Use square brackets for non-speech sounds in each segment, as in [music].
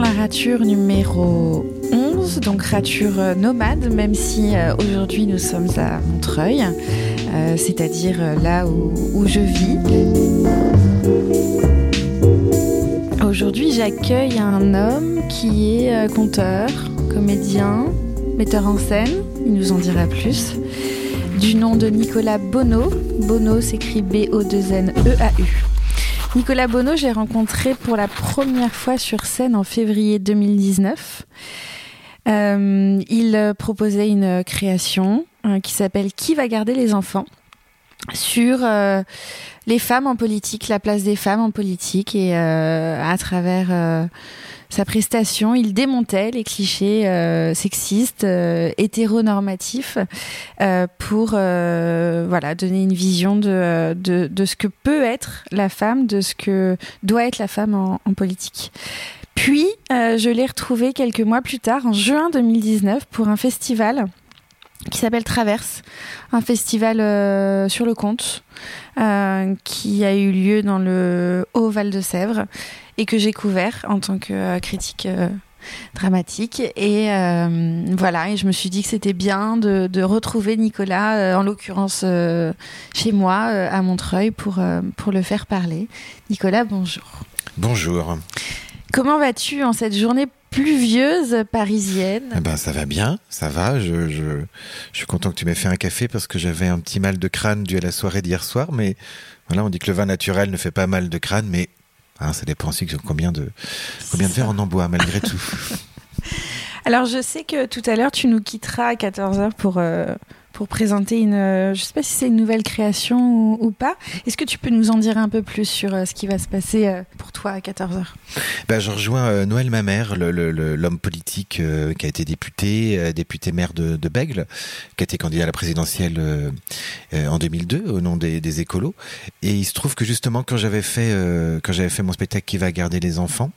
la rature numéro 11, donc rature euh, nomade, même si euh, aujourd'hui nous sommes à Montreuil, euh, c'est-à-dire là où, je vis. Aujourd'hui, j'accueille un homme qui est conteur, comédien, metteur en scène, il nous en dira plus, du nom de Nicolas Bono. Bono s'écrit B-O-2-N-E-A-U. Nicolas Bono, j'ai rencontré pour la première fois sur scène en février 2019. Euh, il proposait une création euh, qui s'appelle Qui va garder les enfants? Sur euh, les femmes en politique, la place des femmes en politique et à travers sa prestation, il démontait les clichés euh, sexistes, euh, hétéronormatifs, euh, pour voilà donner une vision de, ce que peut être la femme, de ce que doit être la femme en, en politique. Puis, je l'ai retrouvé quelques mois plus tard, en juin 2019, pour un festival qui s'appelle Traverse, un festival sur le compte qui a eu lieu dans le Haut-Val de Sèvres et que j'ai couvert en tant que euh, critique euh, dramatique. Et euh, voilà, et je me suis dit que c'était bien de, de, retrouver Nicolas, en l'occurrence chez moi, à Montreuil, pour, pour le faire parler. Nicolas, bonjour. Bonjour. Comment vas-tu en cette journée pluvieuse parisienne eh ben, Ça va bien, ça va. Je, je, je suis content que tu m'aies fait un café parce que j'avais un petit mal de crâne dû à la soirée d'hier soir. Mais voilà, on dit que le vin naturel ne fait pas mal de crâne, mais Hein, ça dépend aussi de combien de, combien de verres on en boit, malgré tout. [laughs] Alors, je sais que tout à l'heure, tu nous quitteras à 14h pour, euh, pour présenter une. Euh, je ne sais pas si c'est une nouvelle création ou, pas. Est-ce que tu peux nous en dire un peu plus sur euh, ce qui va se passer euh, pour toi à 14h ben, Je rejoins Noël Mamère, l'homme politique qui a été député, député maire de, de, Bègle, qui a été candidat à la présidentielle en 2002 au nom des, des, écolos. Et il se trouve que justement, quand j'avais fait, quand j'avais fait mon spectacle Qui va garder les enfants,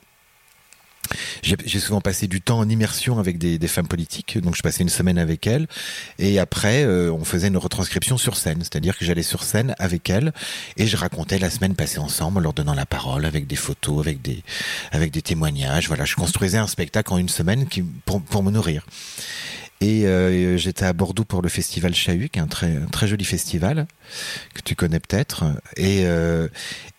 j'ai souvent passé du temps en immersion avec des, des, femmes politiques, donc je passais une semaine avec elles, et après euh, on faisait une retranscription sur scène, c'est-à-dire que j'allais sur scène avec elles et je racontais la semaine passée ensemble en leur donnant la parole avec des photos, avec des avec des témoignages. Voilà, je construisais un spectacle en une semaine qui pour, pour me nourrir. Et euh, j'étais à Bordeaux pour le festival Chahut, qui est un très, très joli festival que tu connais peut-être. Et, euh,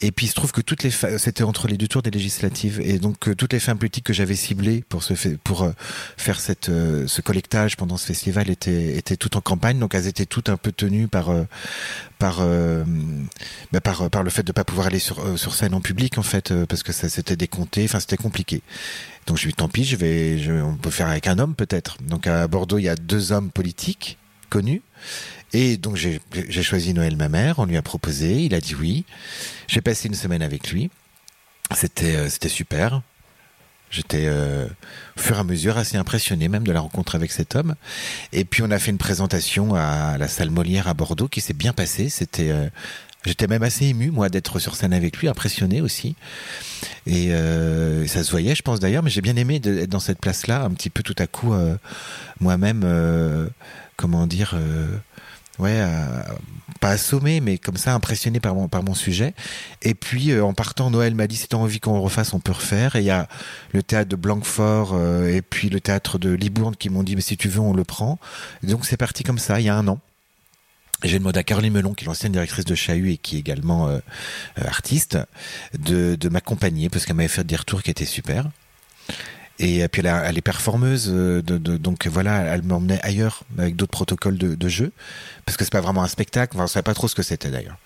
et puis il se trouve que toutes les c'était entre les deux tours des législatives, et donc euh, toutes les femmes politiques que j'avais ciblées pour ce pour faire cette ce collectage pendant ce festival étaient étaient toutes en campagne, donc elles étaient toutes un peu tenues par bah par par le fait de pas pouvoir aller sur sur scène en public en fait, parce que ça s'était décompté, enfin c'était compliqué. Donc je lui tant pis, je vais, on peut faire avec un homme peut-être. Donc à Bordeaux, il y a deux hommes politiques connus. Et donc j'ai choisi Noël ma mère, on lui a proposé, il a dit oui. J'ai passé une semaine avec lui. C'était euh, super. J'étais euh, au fur et à mesure assez impressionné même de la rencontre avec cet homme. Et puis on a fait une présentation à la salle Molière à Bordeaux qui s'est bien passée. C'était euh, J'étais même assez ému, moi, d'être sur scène avec lui, impressionné aussi. Et euh, ça se voyait, je pense d'ailleurs, mais j'ai bien aimé être dans cette place-là, un petit peu tout à coup, euh, moi-même, euh, comment dire, euh, ouais, pas assommé, mais comme ça, impressionné par mon, par mon sujet. Et puis, euh, en partant, Noël m'a dit, si t'as envie qu'on refasse, on peut refaire. Et il y a le théâtre de Blanquefort et puis le théâtre de Libourne qui m'ont dit, mais si tu veux, on le prend. Donc, c'est parti comme ça, il y a un an. J'ai demandé à Caroline Melon, qui est l'ancienne directrice de Chahut et qui est également euh, euh, artiste, de, de m'accompagner parce qu'elle m'avait fait des retours qui étaient super. Et puis elle, elle est performeuse, de, de, donc voilà, elle m'emmenait ailleurs avec d'autres protocoles de, de, jeu, parce que c'est pas vraiment un spectacle, enfin, on savait pas trop ce que c'était d'ailleurs.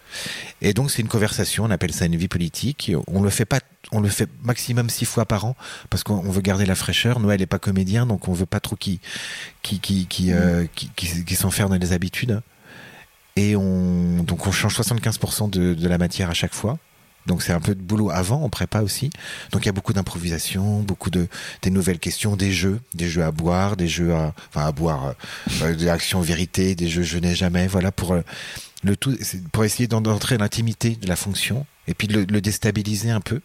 Et donc c'est une conversation, on appelle ça une vie politique. On le fait pas, on le fait maximum six fois par an, parce qu'on veut garder la fraîcheur. Noël n'est pas comédien, donc on veut pas trop qui qui qui qui, euh, qui, qui, qui s'enferme dans les habitudes et on donc on change 75% de, de la matière à chaque fois. Donc c'est un peu de boulot avant, on prépa aussi. Donc il y a beaucoup d'improvisation, beaucoup de des nouvelles questions, des jeux, des jeux à boire, des jeux à enfin à boire, euh, des actions vérité, des jeux je n'ai jamais. Voilà pour euh, le tout, pour essayer d'entrer l'intimité de la fonction et puis de le, le déstabiliser un peu.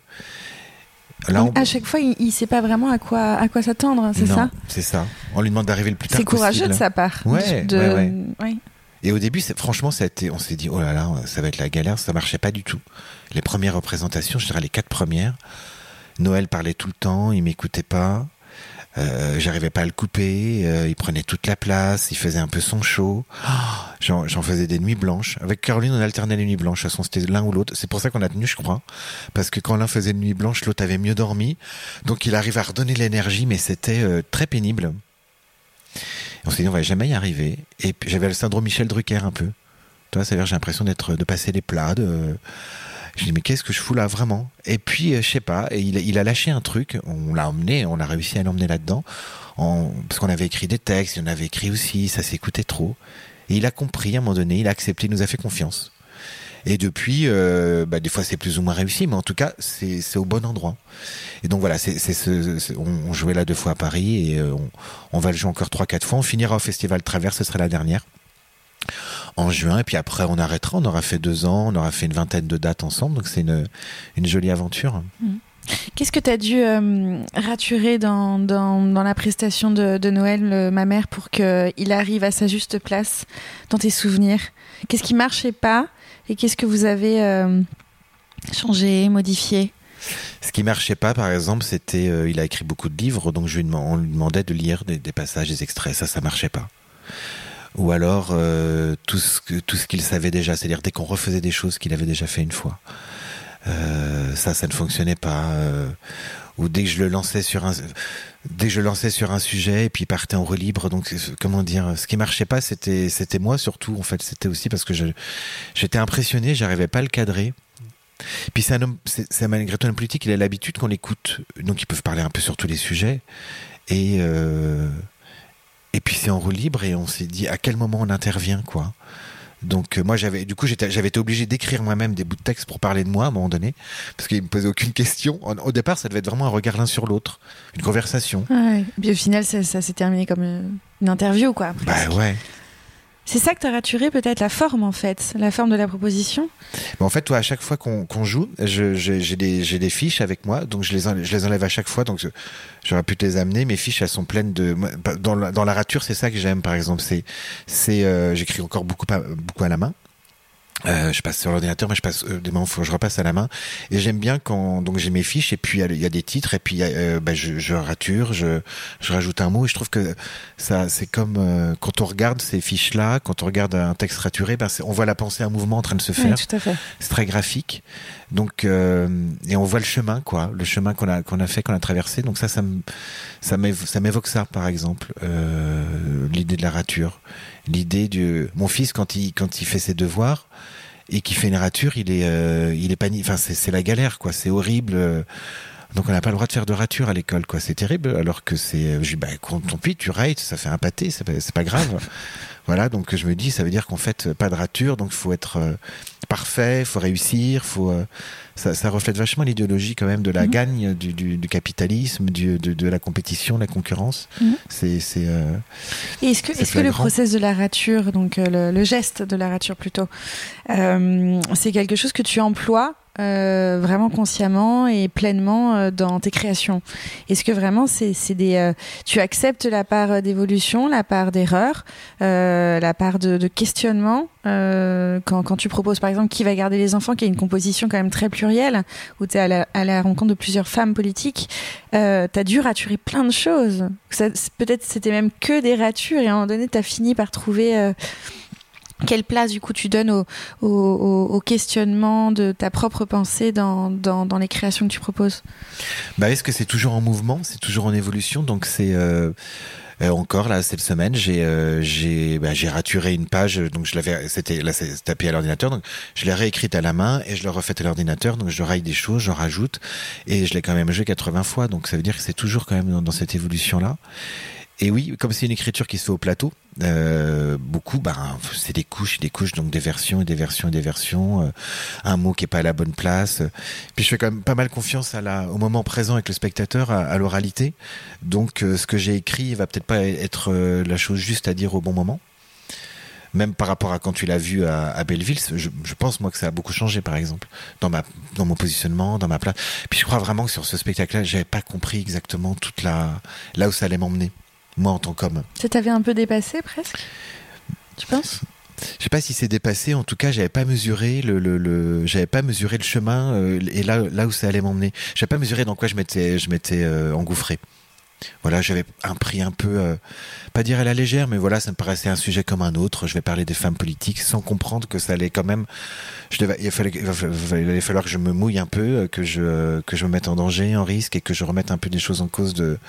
Là, on... À chaque fois, il ne sait pas vraiment à quoi à quoi s'attendre, c'est ça? C'est ça. On lui demande d'arriver le plus tard possible. C'est courageux de sa part. Ouais, de... ouais, ouais. Et au début, franchement, ça a été, on s'est dit, oh là là, ça va être la galère, ça marchait pas du tout. Les premières représentations, je dirais les quatre premières, Noël parlait tout le temps, il m'écoutait pas. Euh, j'arrivais pas à le couper, euh, il prenait toute la place, il faisait un peu son show. [gasps] J'en faisais des nuits blanches. Avec Caroline, on alternait les nuits blanches. De toute façon, c'était l'un ou l'autre. C'est pour ça qu'on a tenu, je crois. Parce que quand l'un faisait une nuit blanche, l'autre avait mieux dormi. Donc il arrive à redonner l'énergie, mais c'était euh, très pénible. On s'est dit, on va jamais y arriver. Et j'avais le syndrome Michel Drucker un peu. Toi, c'est-à-dire j'ai l'impression d'être, de passer les plats, de je dis mais qu'est-ce que je fous là vraiment? Et puis euh, je sais pas, et il, il, a lâché un truc. On l'a emmené, on a réussi à l'emmener là-dedans, parce qu'on avait écrit des textes, on avait écrit aussi, ça s'écoutait trop. Et il a compris à un moment donné, il a accepté, il nous a fait confiance. Et depuis, euh, bah, des fois c'est plus ou moins réussi, mais en tout cas c'est au bon endroit. Et donc voilà, on, jouait là deux fois à Paris et euh, on, va le jouer encore trois quatre fois. On finira au Festival Travers, ce sera la dernière en juin. Et puis après, on arrêtera. On aura fait deux ans, on aura fait une vingtaine de dates ensemble. Donc c'est une, jolie aventure. Mmh. Qu'est-ce que tu as dû euh, raturer dans, la prestation de, Noël, ma mère, pour qu'il arrive à sa juste place dans tes souvenirs? Qu'est-ce qui marchait pas? Et qu'est-ce que vous avez euh, changé, modifié? Ce qui marchait pas, par exemple, c'était euh, il a écrit beaucoup de livres, donc on lui demandait de lire des, passages, des extraits. Ça, ça marchait pas ou alors euh, tout ce qu'il savait déjà, c'est-à-dire dès qu'on refaisait des choses qu'il avait déjà fait une fois. Euh, ça, ça ne fonctionnait pas. Ou dès que je le lançais sur un, dès que je lançais sur un sujet et puis partait en roue libre. Donc comment dire, ce qui marchait pas, c'était c'était moi surtout. En fait, c'était aussi parce que j'étais impressionné, j'arrivais pas à le cadrer. Puis c'est un homme, c'est malgré tout un politique, il a l'habitude qu'on l'écoute, donc ils peuvent parler un peu sur tous les sujets et euh, et puis c'est en roue libre et on s'est dit à quel moment on intervient, quoi? Donc euh, moi j'avais du coup j'avais été obligé d'écrire moi-même des bouts de texte pour parler de moi à un moment donné parce qu'il me posait aucune question. Au départ ça devait être vraiment un regard l'un sur l'autre, une conversation. Ouais. Et puis au final ça, ça s'est terminé comme une interview quoi. Bah ouais. C'est ça que tu as raturé peut-être la forme en fait, la forme de la proposition? En fait, toi, à chaque fois qu'on joue, j'ai des, fiches avec moi, donc je les, enlève, à chaque fois, donc j'aurais pu te les amener. Mes fiches, elles sont pleines de... Dans la, rature, c'est ça que j'aime par exemple. c'est euh, J'écris encore beaucoup à la main. Euh, je passe sur l'ordinateur, mais je passe euh, des moments faut je repasse à la main. Et j'aime bien quand donc j'ai mes fiches et puis il y, a des titres et puis euh, bah, je, je, rature, je, je rajoute un mot et je trouve que ça c'est comme euh, quand on regarde ces fiches là, quand on regarde un texte raturé, bah, on voit la pensée un mouvement en train de se faire. tout à fait. C'est très graphique. Donc et on voit le chemin quoi, le chemin qu'on a qu'on a fait, qu'on a traversé. Donc ça ça ça m'évoque ça par exemple, l'idée de la rature, l'idée du mon fils quand il quand il fait ses devoirs et qui fait une rature, il est, euh, il est panique. Enfin, c'est la galère, quoi. C'est horrible. Donc on n'a pas le droit de faire de rature à l'école, quoi. C'est terrible. Alors que c'est, je dis, bah, quand ton pis, tu rates, ça fait un pâté, c'est pas grave. Voilà. Donc je me dis, ça veut dire qu'en fait, pas de rature, donc il faut être euh, parfait, faut réussir, faut. Euh, ça, ça, reflète vachement l'idéologie quand même de la mhm. gagne du, du, du capitalisme, du, de, de, la compétition, de la concurrence. Mhm. C'est. Euh, est-ce que, est-ce que le process de la rature, donc le, le, geste de la rature plutôt, c'est quelque chose que tu emploies euh, vraiment consciemment et pleinement euh, dans tes créations Est-ce que vraiment c'est des euh, tu acceptes la part d'évolution, la part d'erreur, la part de, de questionnement quand, quand tu proposes par exemple qui va garder les enfants, qui est une composition quand même très plurielle où tu es à la, à la, rencontre de plusieurs femmes politiques, euh, tu as dû raturer plein de choses. Peut-être c'était même que des ratures et à un moment donné tu as fini par trouver quelle place du coup tu donnes au, questionnement de ta propre pensée dans, les créations que tu proposes? Bah, Est-ce que c'est toujours en mouvement, c'est toujours en évolution? Donc c'est euh, euh encore là cette semaine j'ai euh, bah, j'ai raturé une page. Donc je l'avais c'était là tapé à l'ordinateur. Donc je l'ai réécrite à la main et je l'ai refait à l'ordinateur. Donc je raille des choses, je rajoute. Et je l'ai quand même joué 80 fois. Donc ça veut dire que c'est toujours quand même dans, dans cette évolution là. Et oui, comme c'est une écriture qui se fait au plateau, euh, beaucoup, bah, c'est des couches, des couches, donc des versions et des versions et des versions. Euh, un mot qui est pas à la bonne place. Puis je fais quand même pas mal confiance à la, au moment présent avec le spectateur, à, l'oralité. Donc euh, ce que j'ai écrit va peut-être pas être euh, la chose juste à dire au bon moment. Même par rapport à quand tu l'as vu à, à Belleville, je, je, pense moi que ça a beaucoup changé, par exemple, dans ma, dans mon positionnement, dans ma place. Puis je crois vraiment que sur ce spectacle-là, j'avais pas compris exactement toute la, là où ça allait m'emmener moi en tant qu'homme. Ça t'avait un peu dépassé presque Tu penses? Je sais pas si c'est dépassé. En tout cas, j'avais pas mesuré le, le, le j'avais pas mesuré le chemin euh, et là, là où ça allait m'emmener. J'avais pas mesuré dans quoi je m'étais, je m'étais euh, engouffré. Voilà, j'avais un prix un peu, euh, pas dire à la légère, mais voilà, ça me paraissait un sujet comme un autre. Je vais parler des femmes politiques sans comprendre que ça allait quand même. Il, fallait, il allait falloir que je me mouille un peu, que je, que je me mette en danger, en risque et que je remette un peu des choses en cause de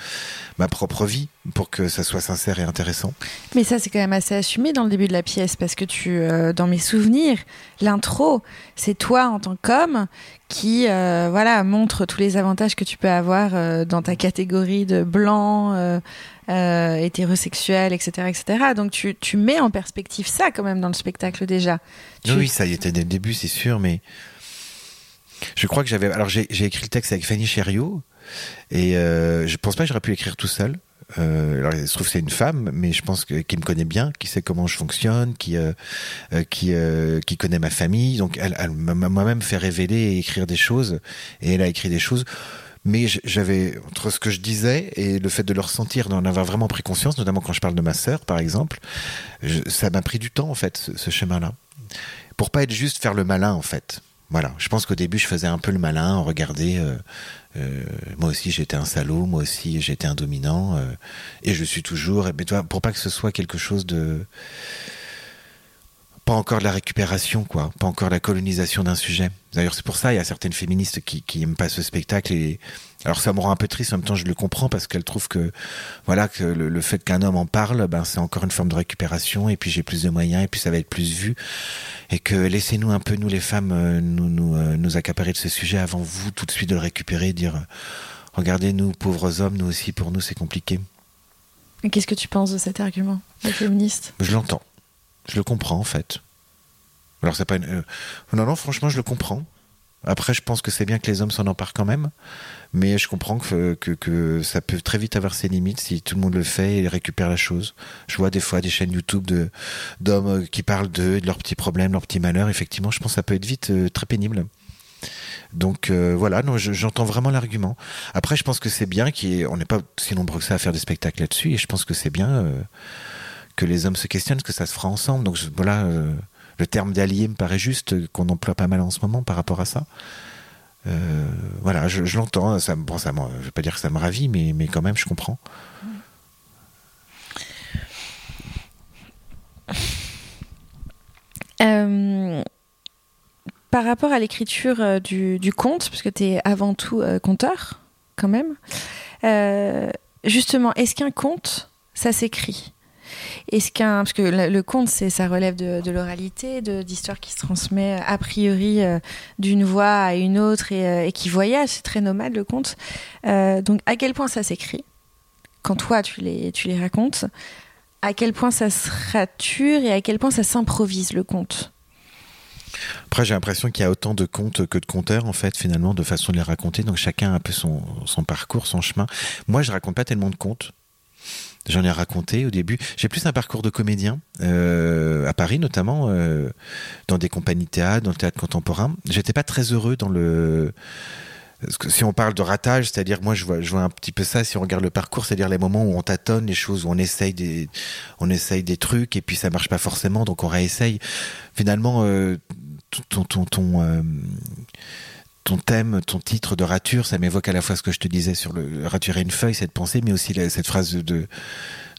ma propre vie pour que ça soit sincère et intéressant. Mais ça, c'est quand même assez assumé dans le début de la pièce parce que tu, euh, dans mes souvenirs, l'intro, c'est toi en tant qu'homme qui, euh, voilà, montre tous les avantages que tu peux avoir euh, dans ta catégorie de blanc, hétérosexuel, etc., etc. Donc tu, tu mets en perspective ça quand même dans le spectacle déjà. Oui, ça y était dès le début, c'est sûr, mais je crois que j'avais. Alors j'ai écrit le texte avec Fanny Chériot. Et je pense pas que j'aurais pu l'écrire tout seul. Euh, alors, il se trouve c'est une femme, mais je pense que qui me connaît bien, qui sait comment je fonctionne, qui euh, euh qui euh, qui connaît ma famille. Donc, elle, elle m'a moi-même fait révéler et écrire des choses, et elle a écrit des choses. Mais j'avais entre ce que je disais et le fait de le ressentir, d'en avoir vraiment pris conscience, notamment quand je parle de ma sœur, par exemple, ça m'a pris du temps en fait, ce, ce chemin-là, pour pas être juste faire le malin en fait. Voilà, je pense qu'au début je faisais un peu le malin, regarder. Euh, euh, moi aussi j'étais un salaud, moi aussi j'étais un dominant, euh, et je suis toujours. Mais toi, pour pas que ce soit quelque chose de pas encore de la récupération, quoi, pas encore la colonisation d'un sujet. D'ailleurs, c'est pour ça il y a certaines féministes qui qui aiment pas ce spectacle et alors ça me rend un peu triste, en même temps je le comprends parce qu'elle trouve que voilà que le, fait qu'un homme en parle, ben c'est encore une forme de récupération et puis j'ai plus de moyens et puis ça va être plus vu et que laissez-nous un peu nous les femmes euh, nous nous euh, nous accaparer de ce sujet avant vous tout de suite de le récupérer, dire euh, regardez nous pauvres hommes, nous aussi pour nous c'est compliqué. Et qu'est-ce que tu penses de cet argument, de féministe Je l'entends, je le comprends en fait. Alors c'est pas une... non non franchement je le comprends. Après, je pense que c'est bien que les hommes s'en emparent quand même, mais je comprends que, que, ça peut très vite avoir ses limites si tout le monde le fait et récupère la chose. Je vois des fois des chaînes YouTube d'hommes qui parlent de, de leurs petits problèmes, leurs petits malheurs. Effectivement, je pense que ça peut être vite euh, très pénible. Donc euh, voilà, j'entends vraiment l'argument. Après, je pense que c'est bien qu'on n'est pas si nombreux que ça à faire des spectacles là-dessus, et je pense que c'est bien euh, que les hommes se questionnent, que ça se fera ensemble. Donc voilà le terme d'allié me paraît juste, qu'on emploie pas mal en ce moment par rapport à ça. Euh, voilà, je, l'entends. Ça, bon, ça, je vais pas dire que ça me ravit, mais, quand même, je comprends. Euh, par rapport à l'écriture euh, du, conte, puisque tu es avant tout conteur, quand même, justement, est-ce qu'un conte, ça s'écrit? Est-ce qu'un parce que le, conte, ça relève de, l'oralité, d'histoire qui se transmet a priori euh, d'une voix à une autre et, euh, qui voyage. C'est très nomade le conte. Euh, donc à quel point ça s'écrit quand toi tu les tu les racontes? À quel point ça se rature et à quel point ça s'improvise le conte? Après, j'ai l'impression qu'il y a autant de contes que de conteurs, en fait, finalement, de façon de les raconter. Donc, chacun a un peu son, son parcours, son chemin. Moi, je raconte pas tellement de contes. J'en ai raconté au début. J'ai plus un parcours de comédien, euh, à Paris notamment, euh, dans des compagnies théâtre, dans le théâtre contemporain. J'étais pas très heureux dans le... Si on parle de ratage, c'est-à-dire moi je vois, un petit peu ça si on regarde le parcours, c'est-à-dire les moments où on tâtonne les choses, où on essaye des, on essaye des trucs et puis ça marche pas forcément, donc on réessaye. Finalement, euh, ton, ton, ton, ton thème, ton titre de rature, ça m'évoque à la fois ce que je te disais sur le raturer une feuille, cette pensée, mais aussi cette phrase de,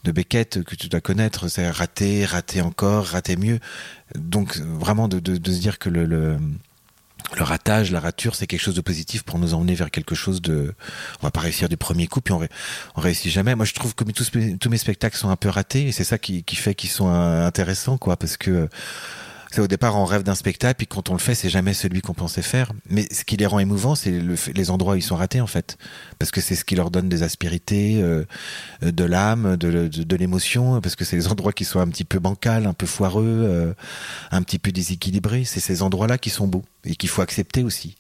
Beckett que tu dois connaître, c'est rater, rater encore, rater mieux. Donc vraiment de, se dire que le, ratage, la rature, c'est quelque chose de positif pour nous emmener vers quelque chose de... On va pas réussir du premier coup, puis on, on réussit jamais. Moi je trouve que tous, mes spectacles sont un peu ratés, et c'est ça qui, qui fait qu'ils sont intéressants, quoi, parce que au départ on rêve d'un spectacle, puis quand on le fait, c'est jamais celui qu'on pensait faire. Mais ce qui les rend émouvants, c'est le, les endroits où ils sont ratés en fait, parce que c'est ce qui leur donne des aspérités, euh, de l'âme, de, l'émotion, parce que c'est les endroits qui sont un petit peu bancals, un peu foireux, euh, un petit peu déséquilibrés. C'est ces endroits-là qui sont beaux et qu'il faut accepter aussi.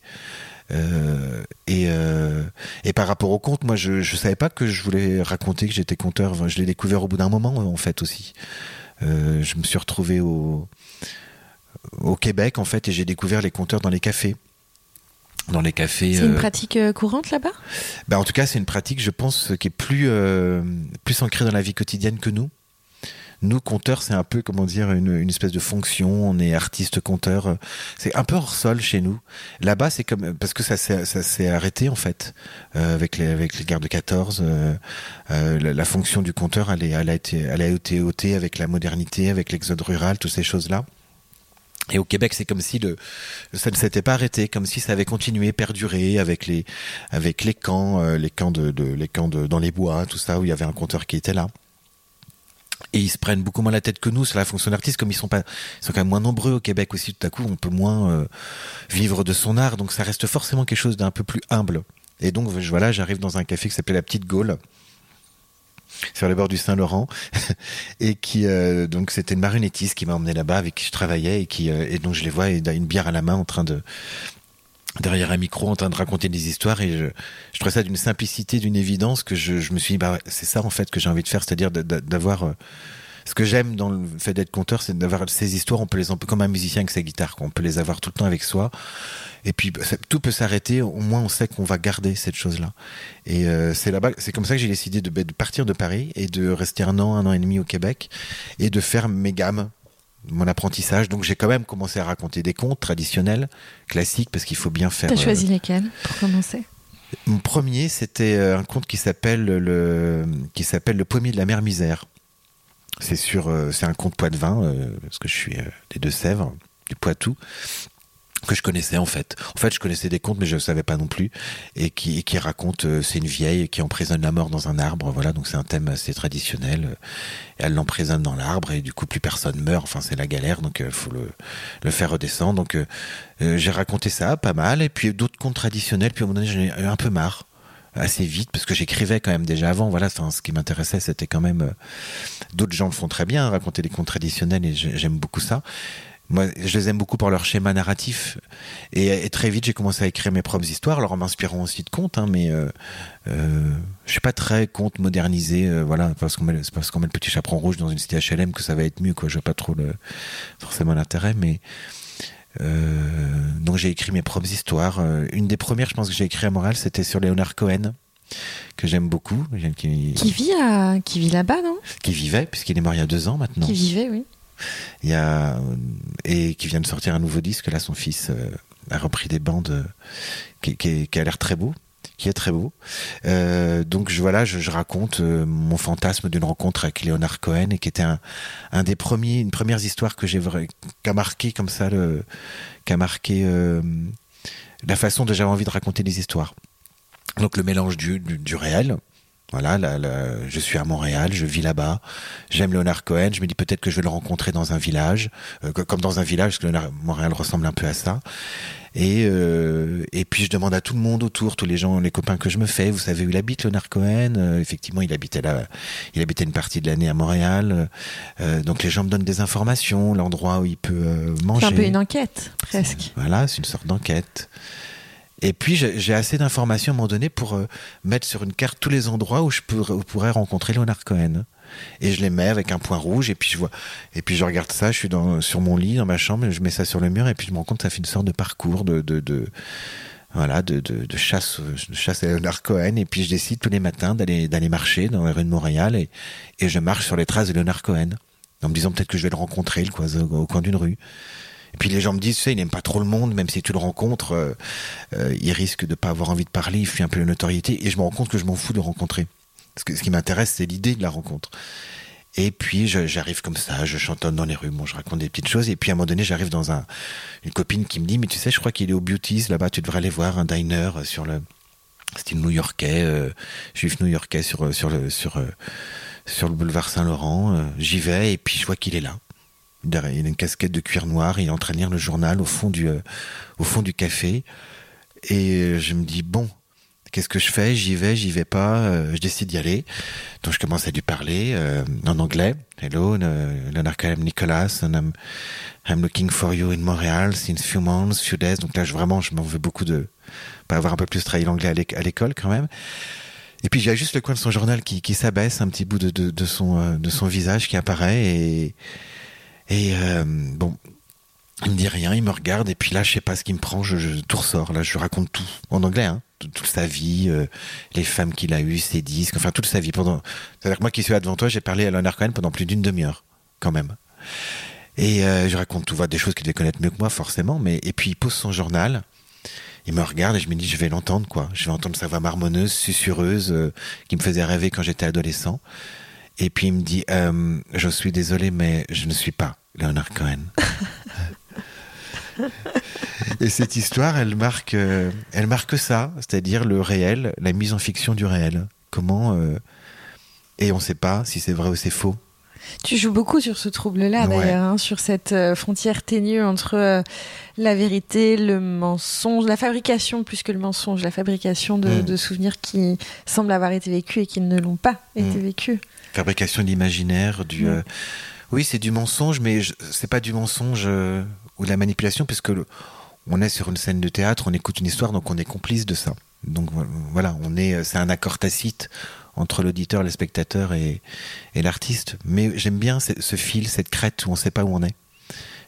Euh, et, euh, et par rapport au conte, moi, je, je savais pas que je voulais raconter que j'étais conteur. je l'ai découvert au bout d'un moment, en fait aussi. Euh, je me suis retrouvé au au Québec en fait et j'ai découvert les compteurs dans les cafés dans les cafés. C'est une euh, pratique euh, courante là-bas? Ben, En tout cas, c'est une pratique, je pense, qui est plus, euh, plus ancrée dans la vie quotidienne que nous. Nous, conteurs, c'est un peu, comment dire, une, une espèce de fonction. On est artiste conteur. C'est un peu hors sol chez nous. Là-bas, c'est comme parce que ça s'est ça s'est arrêté en fait euh, avec les avec les guerres de 14. Euh, euh, la, la, fonction du conteur, elle, est, elle a été elle a été ôtée avec la modernité, avec l'exode rural, toutes ces choses là. Et au Québec, c'est comme si le, ça ne s'était pas arrêté, comme si ça avait continué, perduré avec les, avec les camps, euh, les camps de, de, les camps de, dans les bois, tout ça, où il y avait un compteur qui était là. Et ils se prennent beaucoup moins la tête que nous sur la fonction d'artiste, comme ils sont pas, ils sont quand même moins nombreux au Québec aussi. Tout à coup, on peut moins euh, vivre de son art, donc ça reste forcément quelque chose d'un peu plus humble. Et donc voilà, j'arrive dans un café qui s'appelait la Petite Gaule sur les bords du Saint-Laurent. [laughs] Et qui euh, donc c'était une marionnettiste qui m'a emmené là-bas avec qui je travaillais et qui euh, et donc je les vois et une bière à la main en train de derrière un micro en train de raconter des histoires. Et je, je trouvais ça d'une simplicité d'une évidence que je, je me suis dit bah c'est ça en fait que j'ai envie de faire c'est-à-dire d'avoir euh, ce que j'aime dans le fait d'être conteur, c'est d'avoir ces histoires, on peut les, comme un musicien avec sa guitare, on peut les avoir tout le temps avec soi. Et puis tout peut s'arrêter, au moins on sait qu'on va garder cette chose-là. Et euh, c'est là-bas, c'est comme ça que j'ai décidé de, de, partir de Paris et de rester un an, un an et demi au Québec et de faire mes gammes, mon apprentissage. Donc j'ai quand même commencé à raconter des contes traditionnels, classiques, parce qu'il faut bien faire. T'as choisi euh, lesquels pour commencer? Mon premier, c'était euh, un conte qui s'appelle le qui s'appelle le pommier de la mer misère. C'est sur, euh, c'est un conte Poitevin, euh, parce que je suis euh, des Deux-Sèvres, du Poitou, que je connaissais en fait. En fait, je connaissais des contes, mais je ne savais pas non plus, et qui, raconte, c'est une vieille qui emprisonne la mort dans un arbre, voilà, donc c'est un thème assez traditionnel. elle l'emprisonne dans l'arbre, et du coup, plus personne meurt, enfin, c'est la galère, donc il faut le, faire redescendre. Donc, j'ai raconté ça pas mal, et puis d'autres contes traditionnels, puis à un moment donné, j'en ai un peu marre assez vite parce que j'écrivais quand même déjà avant. Voilà, ce qui m'intéressait, c'était quand même. Euh, d'autres gens le font très bien, raconter des contes traditionnels, et j'aime beaucoup ça. Moi, je les aime beaucoup pour leur schéma narratif. Et, très vite, j'ai commencé à écrire mes propres histoires, alors en m'inspirant aussi de contes. Hein, mais euh, euh, je suis pas très conte modernisé. Euh, voilà, parce qu'on met, parce qu'on met le petit chaperon rouge dans une cité HLM que ça va être mieux. Quoi, je vois pas trop le, forcément l'intérêt, mais donc j'ai écrit mes propres histoires. Euh, une des premières, je pense que j'ai écrit à Montréal, c'était sur Leonard Cohen que j'aime beaucoup. Qui, qui vit à, qui vit là-bas, non? Qui vivait, puisqu'il est mort il y a deux ans maintenant. Qui vivait, oui. Il y a et qui vient de sortir un nouveau disque. Là, son fils euh, a repris des bandes qui, qui, qui a l'air très beau qui est très beau. Euh, donc voilà, je, raconte euh, mon fantasme d'une rencontre avec Leonard Cohen et qui était un, des premiers, une première histoire que j'ai qui a marqué comme ça le, qui a marqué euh, la façon dont j'avais envie de raconter des histoires. Donc le mélange du, du réel, voilà, là, là, je suis à Montréal, je vis là-bas. J'aime Leonard Cohen. Je me dis peut-être que je vais le rencontrer dans un village, euh, comme dans un village, parce que Leonard, Montréal ressemble un peu à ça. Et euh, et puis je demande à tout le monde autour, tous les gens, les copains que je me fais, vous savez où il habite, Leonard Cohen? Euh, Effectivement, il habitait là, il habitait une partie de l'année à Montréal. Euh, donc les gens me donnent des informations, l'endroit où il peut euh, manger. C'est un peu une enquête, presque. Voilà, c'est une sorte d'enquête. Et puis j'ai assez d'informations à un moment donné pour euh, mettre sur une carte tous les endroits où je pourrais, rencontrer Leonard Cohen. Et je les mets avec un point rouge et puis je vois et puis je regarde ça. Je suis dans, sur mon lit dans ma chambre, je mets ça sur le mur et puis je me rends compte que ça fait une sorte de parcours de, de, de voilà de, de, chasse de chasse à Leonard Cohen et puis je décide tous les matins d'aller d'aller marcher dans les rues de Montréal et, je marche sur les traces de Leonard Cohen en me disant peut-être que je vais le rencontrer le au coin d'une rue. Et puis les gens me disent, tu sais, il n'aime pas trop le monde, même si tu le rencontres, euh, euh, il risque de pas avoir envie de parler, il fuit un peu la notoriété. Et je me rends compte que je m'en fous de rencontrer. Ce qui m'intéresse, c'est l'idée de la rencontre. Et puis j'arrive comme ça, je chantonne dans les rues, bon, je raconte des petites choses. Et puis à un moment donné, j'arrive dans un, une copine qui me dit, mais tu sais, je crois qu'il est au Beauties là-bas, tu devrais aller voir un diner sur le style new-yorkais, euh, juif new-yorkais sur sur le sur euh, sur le boulevard Saint-Laurent. Euh, J'y vais et puis je vois qu'il est là. Il a une casquette de cuir noir, il est en train de lire le journal au fond du, euh, au fond du café. Et je me dis, bon, qu'est-ce que je fais? J'y vais, j'y vais pas, euh, je décide d'y aller. Donc je commence à lui parler euh, en anglais. Hello, Leonard Cohen, Nicolas, and I'm, I'm looking for you in Montreal since few months, few days. Donc là, je, vraiment, je m'en veux beaucoup de pas avoir un peu plus travaillé l'anglais à l'école quand même. Et puis j'ai juste le coin de son journal qui, qui s'abaisse, un petit bout de, de, de son, de son visage qui apparaît et et euh, bon, il me dit rien, il me regarde, et puis là, je sais pas ce qui me prend, je, je tout ressort. Là, je raconte tout en anglais, hein, toute, sa vie, euh, les femmes qu'il a eues, ses disques, enfin toute sa vie. Pendant, c'est-à-dire que moi qui suis là devant toi, j'ai parlé à Leonard Cohen pendant plus d'une demi-heure. quand même. Et je raconte tout, des choses qu'il devait connaître mieux que moi, forcément. Mais et puis il pose son journal. Il me regarde et je me dis, je vais l'entendre, quoi. Je vais entendre sa voix marmonneuse, susurreuse, qui me faisait rêver quand j'étais adolescent. Et puis il me dit, je suis désolé, mais je ne suis pas Leonard Cohen. [laughs] Et cette histoire, elle marque, euh, elle marque ça, c'est-à-dire le réel, la mise en fiction du réel. Comment euh, et on ne sait pas si c'est vrai ou c'est faux. Tu joues beaucoup sur ce trouble-là, d'ailleurs, hein, sur cette euh, frontière ténue entre la vérité, le mensonge, la fabrication plus que le mensonge, la fabrication de, mm. souvenirs qui semblent avoir été vécus et qui ne l'ont pas été mm. vécus. Fabrication de l'imaginaire, du. Mm. Oui, c'est du mensonge, mais c'est pas du mensonge ou de la manipulation, puisque le, on est sur une scène de théâtre, on écoute une histoire, donc on est complice de ça. Donc voilà, on est, c'est un accord tacite entre l'auditeur, le spectateur et, l'artiste. Mais j'aime bien ce, fil, cette crête où on ne sait pas où on est.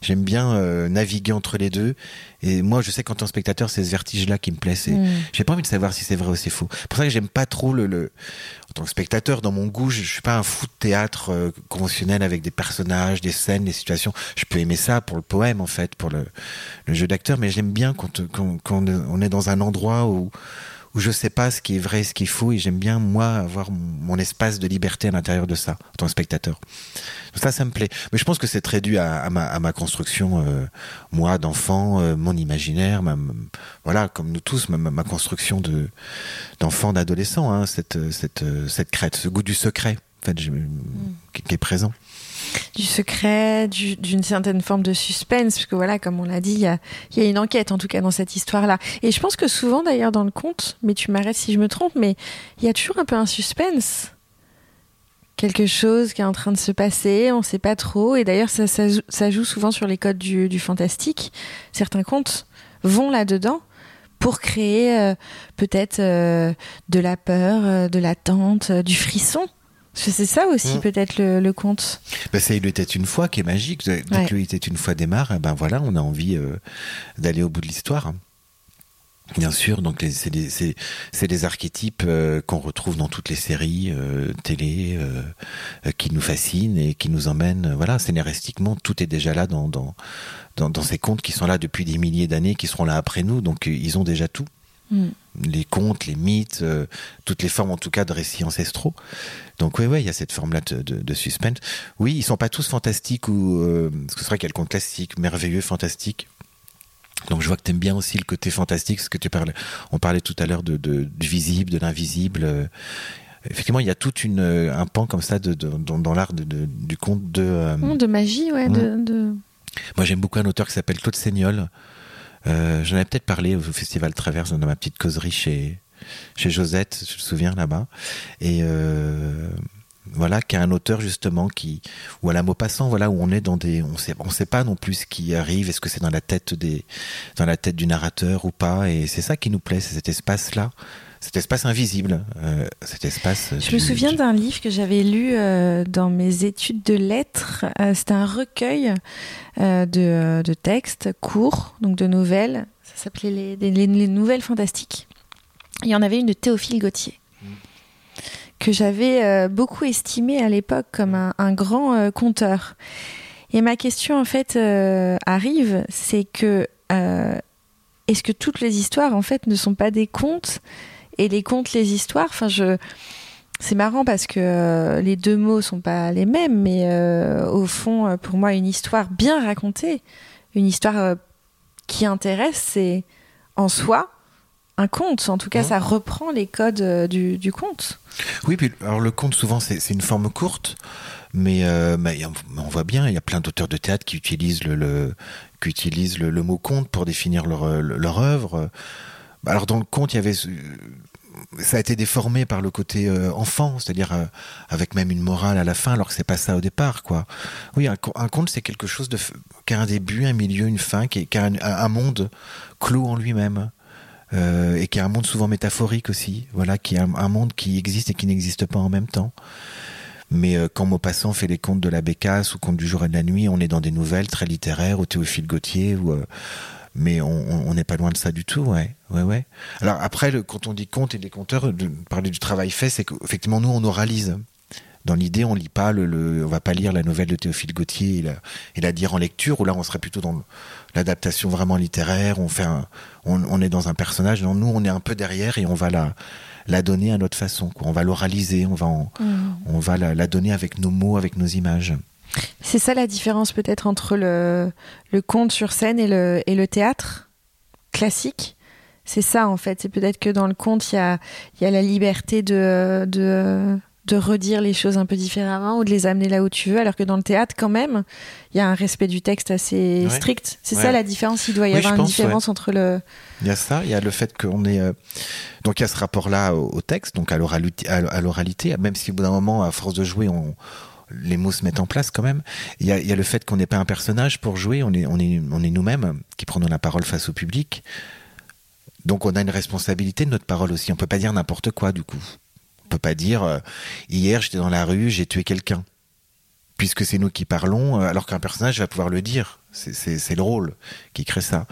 J'aime bien euh, naviguer entre les deux. Et moi, je sais qu'en tant que spectateur, c'est ce vertige-là qui me plaît. Mm. J'ai pas envie de savoir si c'est vrai ou c'est faux. C'est pour ça que j'aime pas trop le, En tant que spectateur, dans mon goût, je, suis pas un fou de théâtre euh, conventionnel avec des personnages, des scènes, des situations. Je peux aimer ça pour le poème, en fait, pour le, jeu d'acteur, mais j'aime bien quand, quand, quand on est dans un endroit où où je sais pas ce qui est vrai, ce qui est faux, et j'aime bien moi avoir mon, espace de liberté à l'intérieur de ça, en tant que spectateur. Ça, ça me plaît. Mais je pense que c'est très dû à, ma, à ma, construction, euh, moi d'enfant, euh, mon imaginaire, ma, voilà, comme nous tous, ma, ma construction de d'enfant, d'adolescent, hein, cette, cette, cette crête, ce goût du secret, en fait, mm. qui est présent du secret, d'une certaine forme de suspense, parce que voilà, comme on l'a dit, il y a, une enquête en tout cas dans cette histoire-là. Et je pense que souvent d'ailleurs dans le conte, mais tu m'arrêtes si je me trompe, mais il y a toujours un peu un suspense. Quelque chose qui est en train de se passer, on ne sait pas trop. Et d'ailleurs, ça, joue souvent sur les codes du, fantastique. Certains contes vont là-dedans pour créer euh, peut-être euh, de la peur, euh, de l'attente, du frisson. C'est ça aussi mm. peut-être le, conte. Ben, c'est Il était une fois qui est magique. Dès que Il était une fois démarre, eh ben voilà, on a envie euh, d'aller au bout de l'histoire. Bien sûr, donc c'est des, archétypes euh, qu'on retrouve dans toutes les séries euh, télé qui nous fascinent et qui nous emmènent. Voilà, scénaristiquement, tout est déjà là dans, dans, dans, ces contes qui sont là depuis des milliers d'années, qui seront là après nous. Donc ils ont déjà tout. Mm. Les contes, les mythes, toutes les formes en tout cas de récits ancestraux. Donc oui, il y a cette forme-là de, suspense. Oui, ils sont pas tous fantastiques ou euh, parce que c'est vrai qu'il y a le conte classique, merveilleux, fantastique. Donc je vois que tu aimes bien aussi le côté fantastique, ce que tu parlais. On parlait tout à l'heure de, du visible, de l'invisible. effectivement, il y a tout une, un pan comme ça de, dans, l'art du conte de. Euh, mmh, de magie, ouais. Mmh. De, Moi, j'aime beaucoup un auteur qui s'appelle Claude Seignol. Euh, J'en avais peut-être parlé au Festival Traverse dans ma petite causerie chez, chez Josette, je me souviens là-bas. Et euh, voilà, qui est un auteur justement qui, ou à la mot passant, voilà, où on est dans des, on sait, on sait pas non plus ce qui arrive, est-ce que c'est dans la tête des, dans la tête du narrateur ou pas, et c'est ça qui nous plaît, c'est cet espace-là, cet espace invisible, euh, cet espace. Je me souviens d'un livre que j'avais lu euh, dans mes études de lettres. C'était un recueil de, de, textes courts, donc de nouvelles. Ça s'appelait les, les, Nouvelles Fantastiques il y en avait une de Théophile Gautier que j'avais euh, beaucoup estimé à l'époque comme un, grand euh, conteur. Et ma question en fait euh, arrive, c'est que est-ce que toutes les histoires en fait ne sont pas des contes et les contes les histoires Enfin, je c'est marrant parce que les deux mots sont pas les mêmes, mais au fond, pour moi, une histoire bien racontée, une histoire qui intéresse, c'est en soi un conte. En tout cas, mmh. ça reprend les codes euh, du, conte. Oui, puis alors le conte, souvent, c'est une forme courte. Mais, euh, on voit bien, il y a plein d'auteurs de théâtre qui utilisent le, qui utilisent le, mot conte pour définir leur, leur œuvre. Alors dans le conte, il y avait ça a été déformé par le côté euh, enfant, c'est-à-dire avec même une morale à la fin, alors que c'est pas ça au départ, quoi. Oui, un, conte c'est quelque chose de qui a un début, un milieu, une fin, qui, a un, monde clos en lui-même. Euh, et qui est un monde souvent métaphorique aussi, voilà, qui est un, monde qui existe et qui n'existe pas en même temps. Mais euh, quand Maupassant fait les contes de la Bécasse ou contes du jour et de la nuit, on est dans des nouvelles très littéraires, au Théophile Gautier, ou, euh, mais on n'est pas loin de ça du tout, ouais, ouais, ouais. Alors après, le, quand on dit conte et des conteurs, de, parler du travail fait, c'est qu'effectivement nous on oralise. Dans l'idée, on lit pas le, on va pas lire la nouvelle de Théophile Gautier et la, et la dire en lecture, ou là on serait plutôt dans l'adaptation vraiment littéraire. On fait, on, est dans un personnage. Non, nous, on est un peu derrière et on va la, la donner à notre façon. Quoi. On va l'oraliser, on va, mmh. on va la, la, donner avec nos mots, avec nos images. C'est ça la différence peut-être entre le, le conte sur scène et le, et le théâtre classique? C'est ça en fait. C'est peut-être que dans le conte, il y a, y a la liberté de, de de redire les choses un peu différemment ou de les amener là où tu veux, alors que dans le théâtre, quand même, il y a un respect du texte assez strict. C'est ça la différence. Il doit y avoir une différence entre le. Il y a ça, il y a le fait qu'on est. Euh, donc il y a ce rapport-là au, texte, donc à l'oralité, même si au bout d'un moment, à force de jouer, on les mots se mettent en place quand même. Il y a, le fait qu'on n'est pas un personnage pour jouer, on est, on on nous-mêmes qui prenons la parole face au public. Donc on a une responsabilité de notre parole aussi. On peut pas dire n'importe quoi du coup peut pas dire euh, hier j'étais dans la rue, j'ai tué quelqu'un. Puisque c'est nous qui parlons, euh, alors qu'un personnage va pouvoir le dire. C'est le rôle qui crée ça.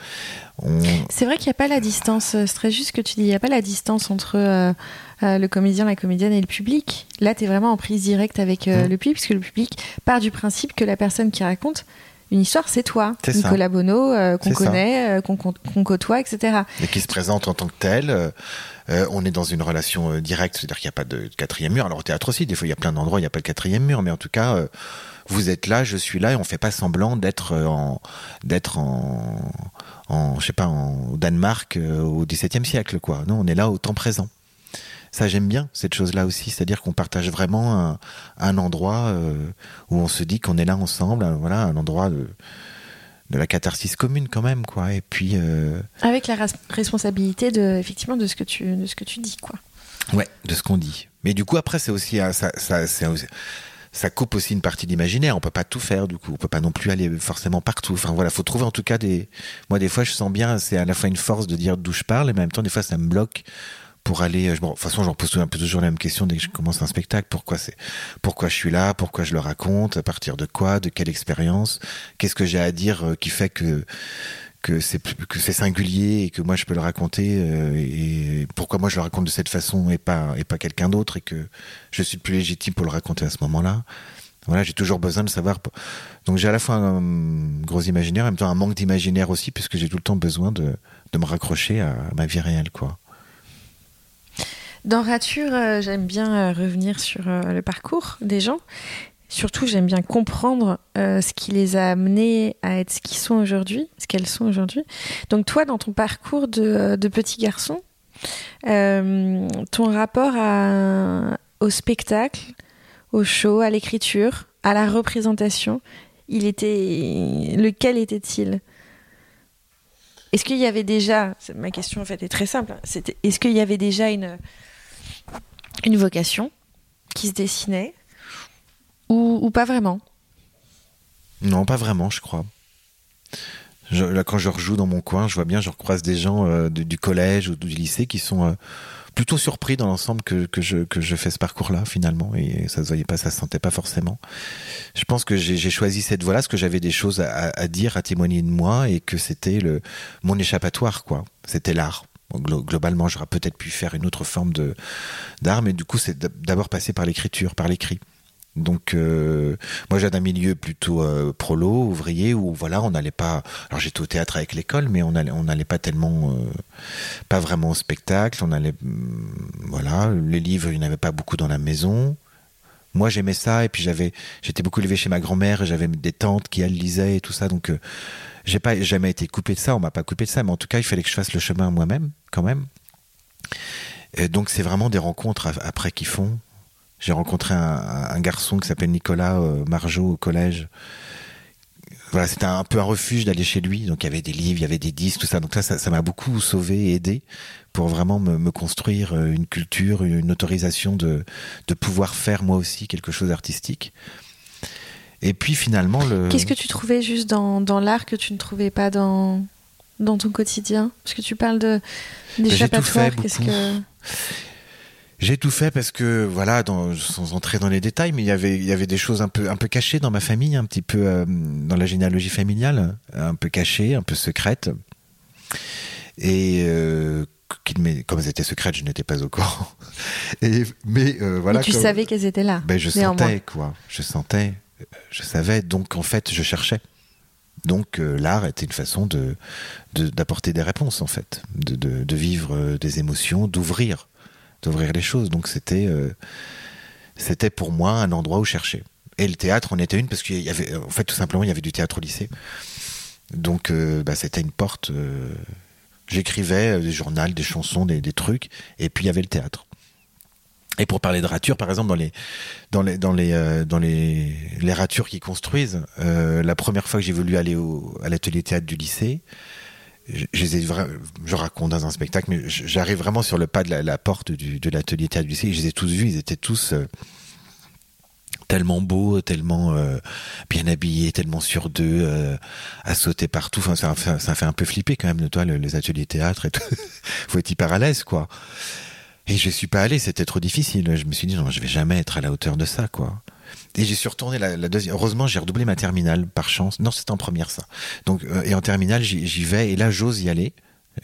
C'est vrai qu'il n'y a pas la distance, euh, c'est très juste que tu dis, il n'y a pas la distance entre le comédien, la comédienne et le public. Là, tu es vraiment en prise directe avec mmh. le public, puisque le public part du principe que la personne qui raconte une histoire, c'est toi, Nicolas Bono, qu'on connaît, qu'on côtoie, etc. Et qui se présente en tant que tel. Euh, on est dans une relation euh, directe, c'est-à-dire qu'il n'y a pas de quatrième mur. Alors au théâtre aussi, des fois il y a plein d'endroits, il n'y a pas de quatrième mur, mais en tout cas, euh, vous êtes là, je suis là, et on fait pas semblant d'être en d'être en, en je sais pas en Danemark au XVIIe siècle, quoi. Non, on est là au temps présent. Ça j'aime bien cette chose-là aussi, c'est-à-dire qu'on partage vraiment un, endroit où on se dit qu'on est là ensemble, voilà, un endroit de de la catharsis commune quand même quoi. Et puis euh, avec la responsabilité de effectivement de ce que tu de ce que tu dis quoi. Ouais de ce qu'on dit. Mais du coup après c'est aussi ça ça ça coupe aussi une partie d'imaginaire on peut pas tout faire du coup. On peut pas non plus aller forcément partout. Enfin voilà faut trouver en tout cas des moi des fois je sens bien c'est à la fois une force de dire d'où je parle et en même temps des fois ça me bloque pour aller. Bon, de toute façon, j'en pose toujours la même question dès que je commence un spectacle. Pourquoi c'est, pourquoi je suis là, pourquoi je le raconte, à partir de quoi, de quelle expérience, qu'est-ce que j'ai à dire euh, qui fait que c'est que c'est singulier et que moi je peux le raconter euh, et pourquoi moi je le raconte de cette façon et pas et pas quelqu'un d'autre et que je suis le plus légitime pour le raconter à ce moment-là? Voilà, j'ai toujours besoin de savoir. Donc j'ai à la fois un gros imaginaire, en même temps un manque d'imaginaire aussi, puisque j'ai tout le temps besoin de, de me raccrocher à ma vie réelle, quoi. Dans Rature, euh, j'aime bien euh, revenir sur euh, le parcours des gens. Surtout, j'aime bien comprendre ce qui les a amenés à être ce qu'ils sont aujourd'hui, ce qu'elles sont aujourd'hui. Donc toi, dans ton parcours de, petit garçon, ton rapport au spectacle, au show, à l'écriture, à la représentation, il était lequel était-il? Est-ce qu'il y avait déjà, ma question en fait est très simple, est-ce qu'il y avait déjà une une vocation qui se dessinait ou, pas vraiment? Non, pas vraiment, je crois. là, quand je rejoue dans mon coin, je vois bien, je recroise des gens euh, du collège ou du lycée qui sont euh, plutôt surpris dans l'ensemble que, que, je, que je fais ce parcours-là, finalement. Et ça se voyait pas, ça se sentait pas forcément. Je pense que j'ai choisi cette voie-là parce que j'avais des choses à, dire, à témoigner de moi et que c'était le mon échappatoire, quoi. C'était l'art globalement, j'aurais peut-être pu faire une autre forme d'art, mais du coup, c'est d'abord passer par l'écriture, par l'écrit. Donc, euh, moi, j'ai un milieu plutôt euh, prolo, ouvrier, où voilà, on n'allait pas. Alors, j'étais au théâtre avec l'école, mais on allait, on n'allait pas tellement, euh, pas vraiment au spectacle. On allait, mm, voilà, les livres, il n'y en avait pas beaucoup dans la maison. Moi, j'aimais ça, et puis j'avais, j'étais beaucoup élevé chez ma grand-mère, j'avais des tantes qui elles lisaient et tout ça, donc j'ai pas jamais été coupé de ça, on m'a pas coupé de ça, mais en tout cas, il fallait que je fasse le chemin moi-même, quand même. Et donc, c'est vraiment des rencontres après qui font. J'ai rencontré un, garçon qui s'appelle Nicolas euh, Margeau au collège. Voilà, c'était un, peu un refuge d'aller chez lui. Donc, il y avait des livres, il y avait des disques, tout ça. Donc, ça, ça m'a beaucoup sauvé et aidé pour vraiment me, me, construire euh, une culture, une autorisation de, de pouvoir faire moi aussi quelque chose d'artistique. Et puis finalement, le. Qu'est-ce que tu trouvais juste dans, dans l'art que tu ne trouvais pas dans, dans ton quotidien? Parce que tu parles de d'échappatoire. Qu'est-ce que. J'ai tout fait parce que voilà, dans, sans entrer dans les détails, mais il y avait il y avait des choses un peu un peu cachées dans ma famille, un petit peu euh, dans la généalogie familiale, un peu cachées, un peu secrètes. Et euh, comme elles étaient secrètes, je n'étais pas au courant. [laughs] Et, mais voilà. tu savais qu'elles étaient là. Ben, je sentais quoi. Je sentais, je savais. Donc en fait, je cherchais. Donc l'art était une façon de d'apporter des réponses en fait, de, de vivre des émotions, d'ouvrir, d'ouvrir les choses. Donc c'était c'était pour moi un endroit où chercher. Et le théâtre en était une parce qu'il y avait, en fait, tout simplement, il y avait du théâtre au lycée. Donc, euh, bah, c'était une porte. Euh, j'écrivais euh, des journaux, des chansons, des, trucs, et puis il y avait le théâtre. Et pour parler de ratures, par exemple, dans les dans les dans les dans les, les ratures qui construisent, la première fois que j'ai voulu aller au, à l'atelier théâtre du lycée, je, raconte dans un spectacle, mais j'arrive vraiment sur le pas de la, porte de l'atelier théâtre du lycée. Je les ai tous vus, ils étaient tous tellement beau, tellement euh, bien habillé, tellement sur d'eux, euh, à sauter partout. Ça, ça fait un peu flipper quand même toi les ateliers théâtre et. [laughs] Faut être hyper à l'aise, quoi. Et je suis pas allé, c'était trop difficile. Je me suis dit non, je vais jamais être à la hauteur de ça, quoi. Et j'ai suis retourné la, deuxième. Heureusement, j'ai redoublé ma terminale par chance. Non, c'était en première ça. Donc euh, et en terminale, j'y vais et là j'ose y aller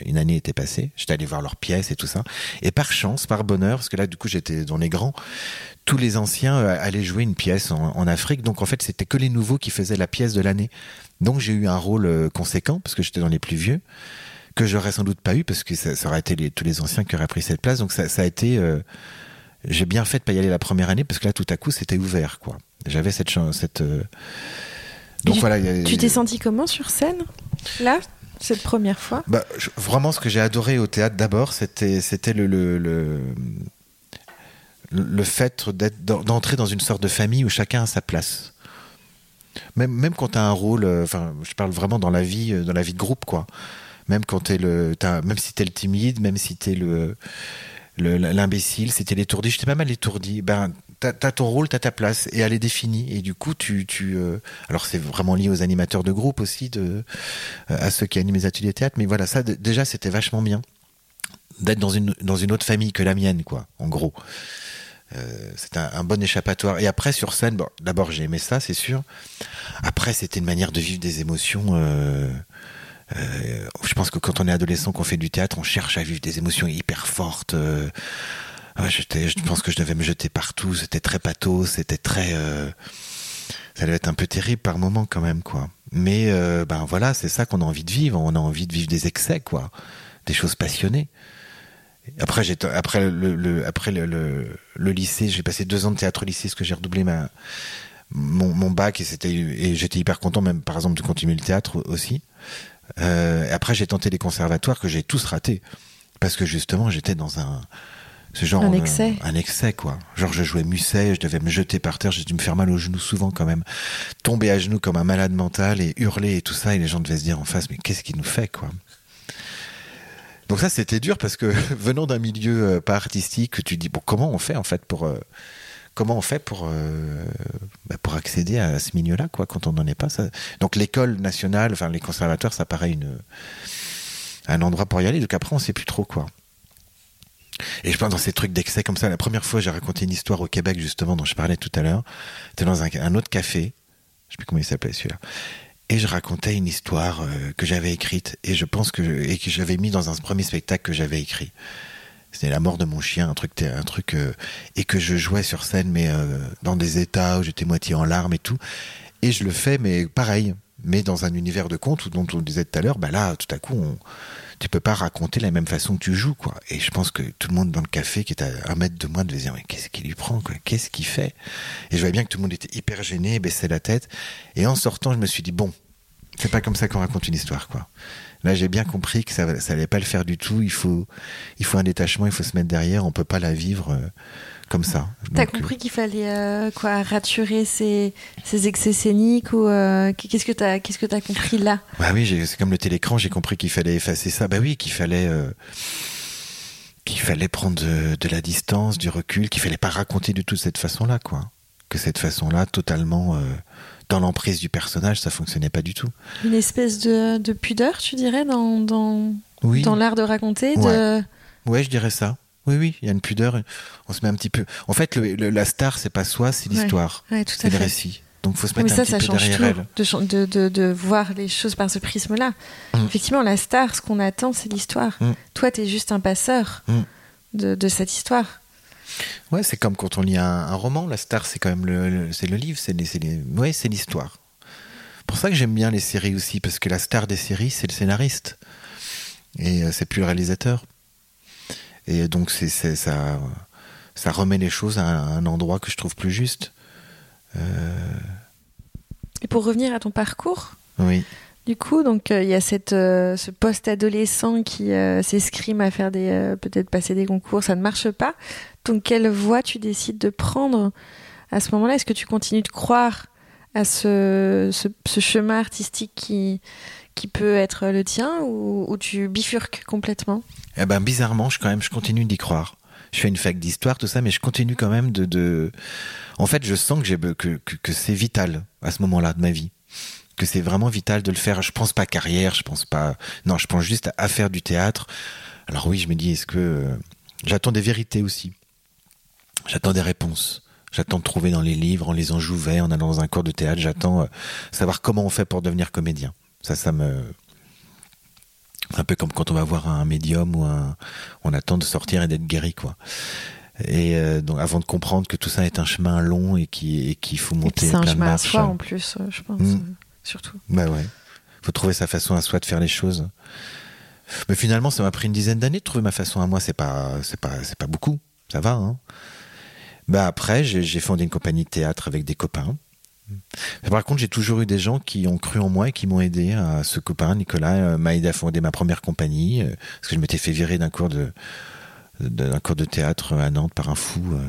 une année était passée, j'étais allé voir leurs pièces et tout ça. Et par chance, par bonheur, parce que là, du coup, j'étais dans les grands, tous les anciens euh, allaient jouer une pièce en, Afrique. Donc, en fait, c'était que les nouveaux qui faisaient la pièce de l'année. Donc, j'ai eu un rôle euh, conséquent, parce que j'étais dans les plus vieux, que j'aurais sans doute pas eu, parce que ça, aurait été tous les anciens qui auraient pris cette place. Donc, ça, a été... j'ai bien fait de pas y aller la première année, parce que là, tout à coup, c'était ouvert, quoi. J'avais cette chance, cette... Donc, voilà. Tu t'es senti comment sur scène Là cette première fois? Bah, Vraiment, ce que j'ai adoré au théâtre d'abord, c'était c'était le, le, le, le fait d'entrer dans une sorte de famille où chacun a sa place. Même, même quand tu as un rôle, euh, enfin, je parle vraiment dans la vie, euh, dans la vie de groupe, quoi. Même quand es le, même si t'es le timide, même si t'es le, l'imbécile, c'était l'étourdi. J'étais pas mal étourdi. Ben, t'as as ton rôle, t'as ta place, et elle est définie. Et du coup, tu, tu euh, alors c'est vraiment lié aux animateurs de groupe aussi, de, euh, à ceux qui animent les ateliers théâtre. Mais voilà, ça déjà, c'était vachement bien d'être dans une dans une autre famille que la mienne, quoi. En gros, euh, c'était un, bon échappatoire. Et après sur scène, bon, d'abord j'ai aimé ça, c'est sûr. Après, c'était une manière de vivre des émotions. Euh, je pense que quand on est adolescent, qu'on fait du théâtre, on cherche à vivre des émotions hyper fortes. Euh, je pense que je devais me jeter partout. C'était très pathos, c'était très. Euh, ça devait être un peu terrible par moment quand même, quoi. Mais ben voilà, c'est ça qu'on a envie de vivre. On a envie de vivre des excès, quoi, des choses passionnées. Après, après le, après le, le, lycée, j'ai passé deux ans de théâtre au lycée, parce que j'ai redoublé ma mon, bac et et j'étais hyper content même par exemple de continuer le théâtre aussi. Euh, après, j'ai tenté les conservatoires que j'ai tous ratés parce que justement, j'étais dans un ce genre un excès. un excès quoi. Genre je jouais Musset, je devais me jeter par terre, j'ai dû me faire mal aux genoux souvent quand même, tomber à genoux comme un malade mental et hurler et tout ça et les gens devaient se dire en face mais qu'est-ce qu'il nous fait quoi? Donc ça c'était dur parce que [laughs] venant d'un milieu euh, pas artistique, tu dis bon comment on fait en fait pour euh, comment on fait pour euh, bah, pour accéder à ce milieu-là quoi quand on n'en est pas. Donc l'école nationale, les conservatoires, ça paraît une un endroit pour y aller. Donc après on sait plus trop quoi. Et je pense dans ces trucs d'excès comme ça. La première fois, j'ai raconté une histoire au Québec, justement, dont je parlais tout à l'heure. C'était dans un, autre café. Je sais plus comment il s'appelait celui-là. Et je racontais une histoire euh, que j'avais écrite et que et que j'avais mis dans un premier spectacle que j'avais écrit. C'était la mort de mon chien, un truc, un truc euh, et que je jouais sur scène, mais euh, dans des états où j'étais moitié en larmes et tout. Et je le fais, mais pareil, mais dans un univers de conte dont on disait tout à l'heure. Bah là, tout à coup, on, tu peux pas raconter la même façon que tu joues, quoi. Et je pense que tout le monde dans le café qui est à un mètre de moi devait dire, mais qu'est-ce qu'il lui prend, quoi? Qu'est-ce qu'il fait? Et je voyais bien que tout le monde était hyper gêné, baissait la tête. Et en sortant, je me suis dit, bon, c'est pas comme ça qu'on raconte une histoire, quoi. Là, j'ai bien compris que ça, ça allait pas le faire du tout. Il faut, il faut un détachement, il faut se mettre derrière. On peut pas la vivre. Euh, comme ça. T'as compris qu'il fallait euh, quoi raturer ces, ces excès scéniques ou euh, qu'est-ce que t'as qu'est-ce que t'as compris là? Bah oui, c'est comme le télécran, j'ai compris qu'il fallait effacer ça. Bah oui, qu'il fallait euh, qu'il fallait prendre de, la distance, du recul, qu'il fallait pas raconter de toute cette façon-là, quoi. Que cette façon-là, totalement dans l'emprise du personnage, ça fonctionnait pas du tout. Une espèce de, de pudeur, tu dirais, dans dans, oui. dans l'art de raconter. De... ouais, je dirais ça. Oui, oui, il y a une pudeur. On se met un petit peu. En fait, le, la star, c'est pas soi, c'est l'histoire. c'est le récit. Donc, faut se mettre Mais un ça, petit ça peu change derrière tout, elle. de, de, de, de voir les choses par ce prisme-là. Mm. Effectivement, la star, ce qu'on attend, c'est l'histoire. Mm. Toi, tu es juste un passeur Mm. de, de cette histoire. Ouais, c'est comme quand on lit un, un roman. La star, c'est quand même le, le- c'est le livre, c'est les, c'est les- ouais, c'est l'histoire. Pour ça que j'aime bien les séries aussi, parce que la star des séries, c'est le scénariste, et euh, c'est plus le réalisateur. Et donc c'est, c'est- ça, ça remet les choses à un, un endroit que je trouve plus juste. Euh, Et pour revenir à ton parcours, oui. du coup, donc euh, il y a cette, euh, ce post-adolescent qui euh, s'escrime à faire des, peut-être passer des concours, ça ne marche pas. Donc quelle voie tu décides de prendre à ce moment-là? Est-ce que tu continues de croire à ce, chemin artistique qui, qui peut être le tien ou, tu bifurques complètement? Eh ben bizarrement, je quand même, je continue d'y croire. Je fais une fac d'histoire, tout ça, mais je continue quand même de. En fait, je sens que j'ai que, que, c'est vital à ce moment-là de ma vie, que c'est vraiment vital de le faire. Je pense pas carrière, je pense pas. Non, je pense juste à, à faire du théâtre. Alors oui, je me dis, est-ce que euh, j'attends des vérités aussi J'attends des réponses. J'attends de trouver dans les livres, en les en jouvet, en allant dans un cours de théâtre. J'attends euh, savoir comment on fait pour devenir comédien. Ça, ça me un peu comme quand on va voir un médium ou un, on attend de sortir et d'être guéri, quoi. Et euh, donc, avant de comprendre que tout ça est un chemin long et qui- et qu'il faut Et puis monter c'est un plein de chemin à marches. soi en plus, euh, je pense, Mm. euh, surtout. Bah ouais. Faut trouver sa façon à soi de faire les choses. Mais finalement, ça m'a pris une dizaine d'années de trouver ma façon à moi. C'est pas, c'est pas, c'est pas beaucoup. Ça va, hein. Bah après, j'ai fondé une compagnie de théâtre avec des copains. Par contre, j'ai toujours eu des gens qui ont cru en moi et qui m'ont aidé. Ce copain, Nicolas, euh, m'a aidé à fonder ma première compagnie euh, parce que je m'étais fait virer d'un cours de d'un cours de théâtre à Nantes par un fou euh,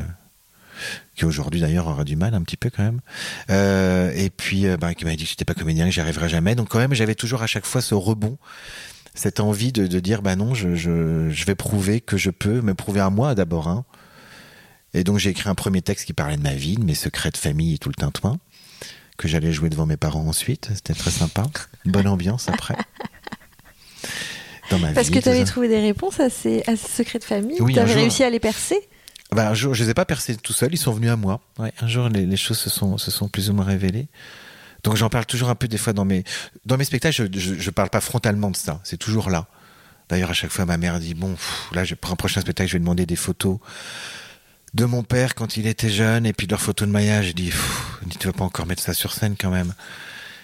qui aujourd'hui d'ailleurs aura du mal un petit peu quand même. Et puis euh, bah, qui m'a dit que j'étais pas comédien, que j'y arriverais jamais. Donc quand même, j'avais toujours à chaque fois ce rebond, cette envie de, de dire bah non, je, je, je vais prouver que je peux, me prouver à moi d'abord. Hein. Et donc j'ai écrit un premier texte qui parlait de ma vie, de mes secrets de famille et tout le tintouin, que j'allais jouer devant mes parents ensuite. C'était très sympa. Bonne ambiance après. Dans ma Parce vie, que tu avais trouvé des réponses à ces, à ces secrets de famille Oui, Tu avais jour. réussi à les percer? Bah, un jour, je les ai pas percés tout seuls, ils sont venus à moi. Ouais, un jour, les, les choses se sont, se sont plus ou moins révélées. Donc j'en parle toujours un peu des fois dans mes, dans mes spectacles, je, je parle pas frontalement de ça, c'est toujours là. D'ailleurs, à chaque fois, ma mère dit, bon, pff, là, pour un prochain spectacle, je vais demander des photos de mon père quand il était jeune, et puis de leurs photos de maillage. Je dis, tu vas pas encore mettre ça sur scène quand même.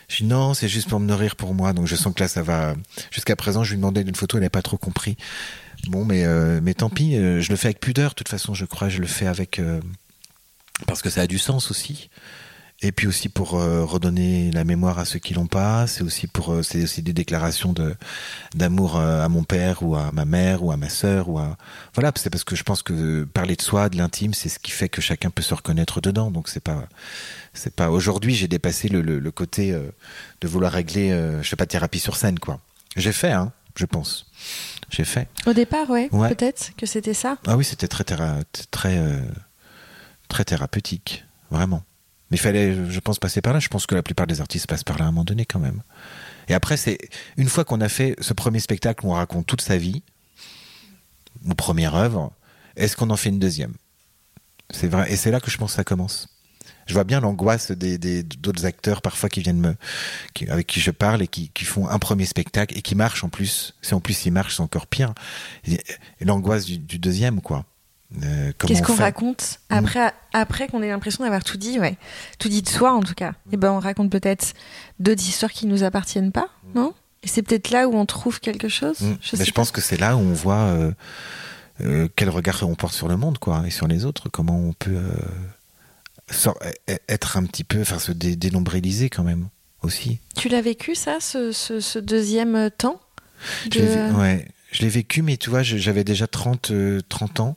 Je dis, non, c'est juste pour me nourrir pour moi. Donc je sens que là, ça va. Jusqu'à présent, je lui demandais une photo, elle n'a pas trop compris. Bon, mais, euh, mais tant pis, euh, je le fais avec pudeur, de toute façon, je crois, je le fais avec. euh, parce que ça a du sens aussi. Et puis aussi pour euh, redonner la mémoire à ceux qui l'ont pas. C'est aussi pour, euh, c'est aussi des déclarations de d'amour euh, à mon père ou à ma mère ou à ma sœur ou à voilà. C'est parce que je pense que parler de soi, de l'intime, c'est ce qui fait que chacun peut se reconnaître dedans. Donc c'est pas, c'est pas. Aujourd'hui, j'ai dépassé le, le, le côté euh, de vouloir régler, je fais pas de thérapie sur scène, quoi. J'ai fait, hein, je pense. J'ai fait. Au départ, ouais, Ouais. peut-être que c'était ça. Ah oui, c'était très, théra- très, très thérapeutique, vraiment. Mais il fallait, je pense, passer par là. Je pense que la plupart des artistes passent par là à un moment donné, quand même. Et après, c'est une fois qu'on a fait ce premier spectacle où on raconte toute sa vie, ou première œuvre, est-ce qu'on en fait une deuxième? C'est vrai. Et c'est là que je pense que ça commence. Je vois bien l'angoisse des d'autres acteurs parfois qui viennent me, avec qui je parle et qui, font un premier spectacle et qui marchent en plus. Si en plus ils marchent, c'est encore pire. L'angoisse du, du deuxième, quoi. Euh, Qu'est-ce on qu'on raconte après, après qu'on ait l'impression d'avoir tout dit, ouais, tout dit de soi en tout cas. Et ben on raconte peut-être d'autres histoires qui nous appartiennent pas, non? Et c'est peut-être là où on trouve quelque chose? Mm. Je pense que c'est là où on voit euh, euh, quel regard on porte sur le monde, quoi, et sur les autres. Comment on peut sor- e- être un petit peu, enfin, se dé- dénombriliser quand même aussi. Tu l'as vécu ça, ce, ce, ce deuxième temps Je l'ai de- ouais, je l'ai vécu, mais tu vois, j'avais déjà 30, euh, 30 ans.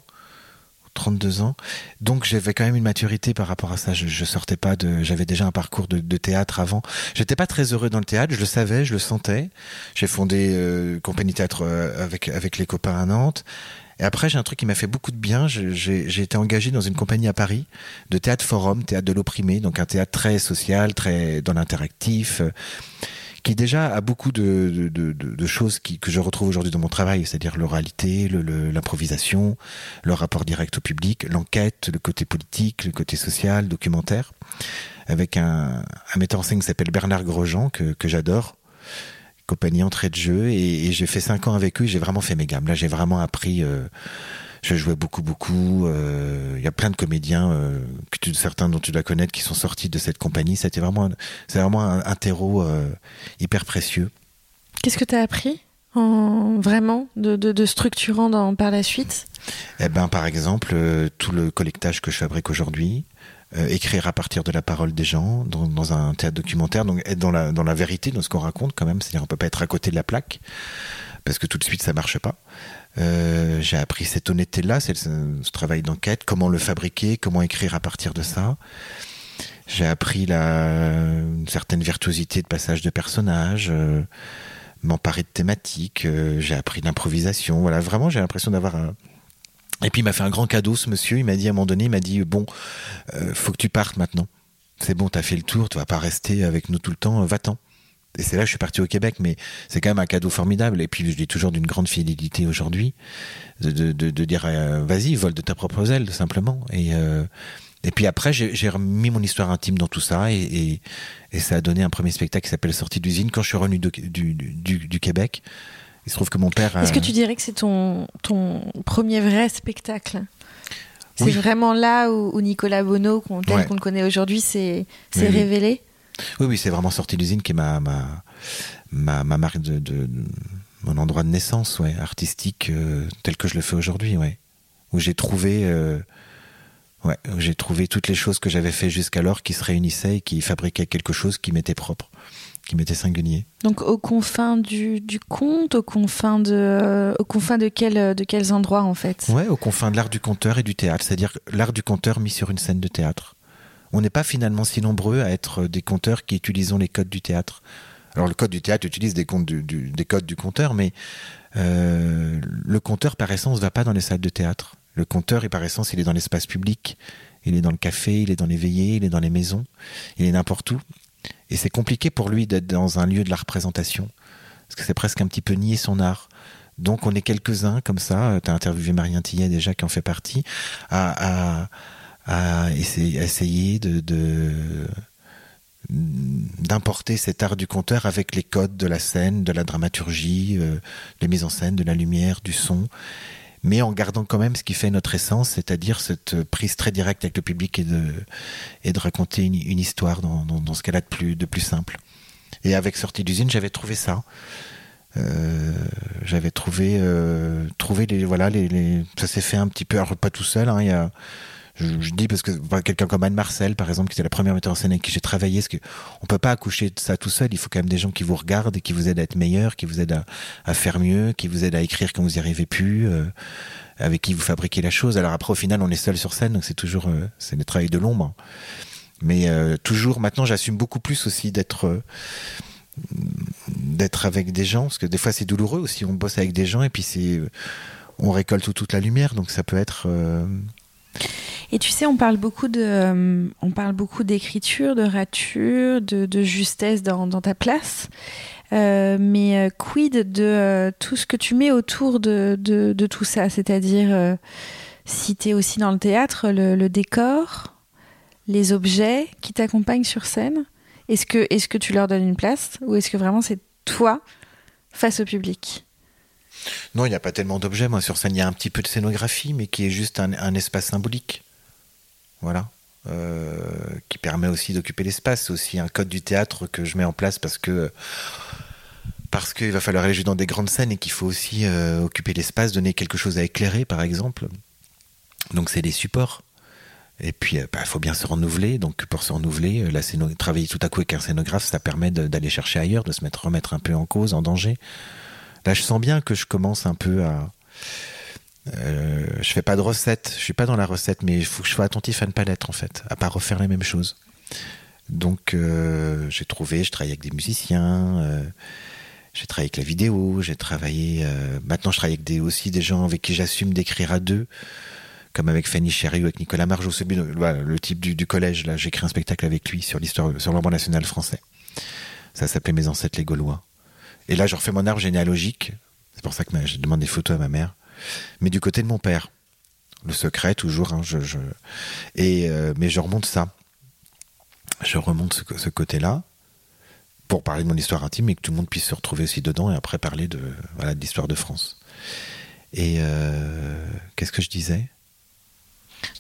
32 ans. Donc j'avais quand même une maturité par rapport à ça. Je, je sortais pas de, j'avais déjà un parcours de, de théâtre avant. J'étais pas très heureux dans le théâtre. Je le savais, je le sentais. J'ai fondé euh, compagnie théâtre euh, avec avec les copains à Nantes. Et après j'ai un truc qui m'a fait beaucoup de bien. J'ai été engagé dans une compagnie à Paris de théâtre forum, théâtre de l'opprimé, donc un théâtre très social, très dans l'interactif. Qui déjà a beaucoup de, de, de, de- choses qui, que je retrouve aujourd'hui dans mon travail, c'est-à-dire l'oralité, le- le- l'improvisation, le, rapport direct au public, l'enquête, le côté politique, le côté social, documentaire. avec un, un metteur en scène qui s'appelle Bernard Grosjean, que, que j'adore, compagnie entrée de jeu, et, et j'ai fait cinq ans avec eux, j'ai vraiment fait mes gammes. Là, j'ai vraiment appris... Euh, je jouais beaucoup, beaucoup. Il y a plein de comédiens, euh, que tu, certains dont tu dois connaître, qui sont sortis de cette compagnie. C'était vraiment, c'est vraiment un, un terreau euh, hyper précieux. Qu'est-ce que tu as appris en, vraiment de, de, de structurant dans, par la suite? Eh ben, par exemple, euh, tout le collectage que je fabrique aujourd'hui, euh, écrire à partir de la parole des gens dans, un théâtre documentaire, donc être dans la, dans la vérité, dans ce qu'on raconte quand même. C'est-à-dire, on peut pas être à côté de la plaque parce que tout de suite ça marche pas. Euh, j'ai appris cette honnêteté-là, ce, ce travail d'enquête, comment le fabriquer, comment écrire à partir de ça. J'ai appris la, une certaine virtuosité de passage de personnages. Euh, m'emparer de thématiques, j'ai appris l'improvisation. Voilà, vraiment, j'ai l'impression d'avoir un. Et puis il m'a fait un grand cadeau, ce monsieur. Il m'a dit à un moment donné, il m'a dit bon, euh, faut que tu partes maintenant. C'est bon, t'as fait le tour, tu vas pas rester avec nous tout le temps. Va-t'en. Et c'est là que je suis parti au Québec, mais c'est quand même un cadeau formidable. Et puis je dis toujours d'une grande fidélité aujourd'hui, de, de, dire euh, vas-y, vole de ta propre aile, simplement. Et euh, et puis après, j'ai remis mon histoire intime dans tout ça et, et, ça a donné un premier spectacle qui s'appelle Sortie d'usine quand je suis revenu du, du, du, Québec. Il se trouve que mon père. Est-ce que tu dirais que c'est ton, ton premier vrai spectacle? C'est oui. vraiment là où, où Nicolas Bonneau, ouais. qu'on le connaît aujourd'hui, s'est oui, révélé? Oui, oui, c'est vraiment Sortie d'usine qui est ma, ma, ma, ma marque de, de, de, mon endroit de naissance, ouais, artistique, euh, tel que je le fais aujourd'hui, ouais. Où j'ai trouvé. Euh, Ouais, j'ai trouvé toutes les choses que j'avais fait jusqu'alors qui se réunissaient et qui fabriquaient quelque chose qui m'était propre, qui m'était singulier. Donc aux confins du, du conte, aux confins de, euh, aux confins de, quel, de quels endroits en fait? Ouais, aux confins de l'art du conteur et du théâtre, c'est-à-dire l'art du conteur mis sur une scène de théâtre. On n'est pas finalement si nombreux à être des conteurs qui utilisons les codes du théâtre. Alors le code du théâtre utilise des, comptes du, du, des codes du conteur, mais euh, le conteur par essence ne va pas dans les salles de théâtre. Le conteur, et par essence, il est dans l'espace public, il est dans le café, il est dans les veillées, il est dans les maisons, il est n'importe où. Et c'est compliqué pour lui d'être dans un lieu de la représentation, parce que c'est presque un petit peu nier son art. Donc on est quelques-uns comme ça, tu as interviewé Marien Tillet déjà qui en fait partie, à, essayer, de d'importer cet art du conteur avec les codes de la scène, de la dramaturgie, euh, les mises en scène, de la lumière, du son, mais en gardant quand même ce qui fait notre essence, c'est-à-dire cette prise très directe avec le public et de, et de raconter une, histoire dans, dans, ce qu'elle a de plus, de plus simple. Et avec Sortie d'usine, j'avais trouvé ça. Euh, j'avais trouvé, euh, les, voilà, les, les... ça s'est fait un petit peu, alors pas tout seul, hein, il y a je, je dis parce que quelqu'un comme Anne Marcel, par exemple, qui était la première metteur en scène avec qui j'ai travaillé, parce que on peut pas accoucher de ça tout seul. Il faut quand même des gens qui vous regardent et qui vous aident à être meilleur, qui vous aident à, à faire mieux, qui vous aident à écrire quand vous n'y arrivez plus, euh, avec qui vous fabriquez la chose. Alors après, au final, on est seul sur scène, donc c'est toujours, euh, c'est le travail de l'ombre. Mais euh, toujours, maintenant, j'assume beaucoup plus aussi d'être euh, d'être avec des gens, parce que des fois c'est douloureux aussi. On bosse avec des gens et puis c'est on récolte toute la lumière, donc ça peut être euh, et tu sais, on parle beaucoup de, euh, on parle beaucoup d'écriture, de rature, de, justesse dans, ta place. Euh, mais euh, quid de tout ce que tu mets autour de, tout ça, c'est-à-dire si tu es aussi dans le théâtre, le, décor, les objets qui t'accompagnent sur scène. Est-ce que, est que tu leur donnes une place ou est-ce que vraiment c'est toi face au public? Non, il n'y a pas tellement d'objets. Moi, sur scène, il y a un petit peu de scénographie, mais qui est juste un, espace symbolique. Voilà. Euh, qui permet aussi d'occuper l'espace. C'est aussi un code du théâtre que je mets en place parce que parce qu'il va falloir aller jouer dans des grandes scènes et qu'il faut aussi euh, occuper l'espace, donner quelque chose à éclairer, par exemple. Donc, c'est des supports. Et puis, il euh, bah, faut bien se renouveler. Donc, pour se renouveler, la travailler tout à coup avec un scénographe, ça permet d'aller chercher ailleurs, de se mettre, remettre un peu en cause, en danger. Là, je sens bien que je commence un peu à. Euh, je fais pas de recette, je suis pas dans la recette, mais il faut que je sois attentif à ne pas l'être en fait, à pas refaire les mêmes choses. Donc euh, j'ai trouvé, je travaille avec des musiciens, euh, j'ai travaillé avec la vidéo, j'ai travaillé. Euh, maintenant, je travaille avec des, aussi des gens avec qui j'assume d'écrire à deux, comme avec Fanny Chéry ou avec Nicolas Margeau, le type du, collège. Là, j'ai écrit un spectacle avec lui sur l'histoire, sur l'ordre national français. Ça s'appelait Mes ancêtres les Gaulois. Et là, je refais mon arbre généalogique. C'est pour ça que je demande des photos à ma mère. Mais du côté de mon père. Le secret, toujours. Hein. Et, euh, mais je remonte ça. je remonte ce, côté-là pour parler de mon histoire intime et que tout le monde puisse se retrouver aussi dedans et après parler de l'histoire de France. Et euh, qu'est-ce que je disais?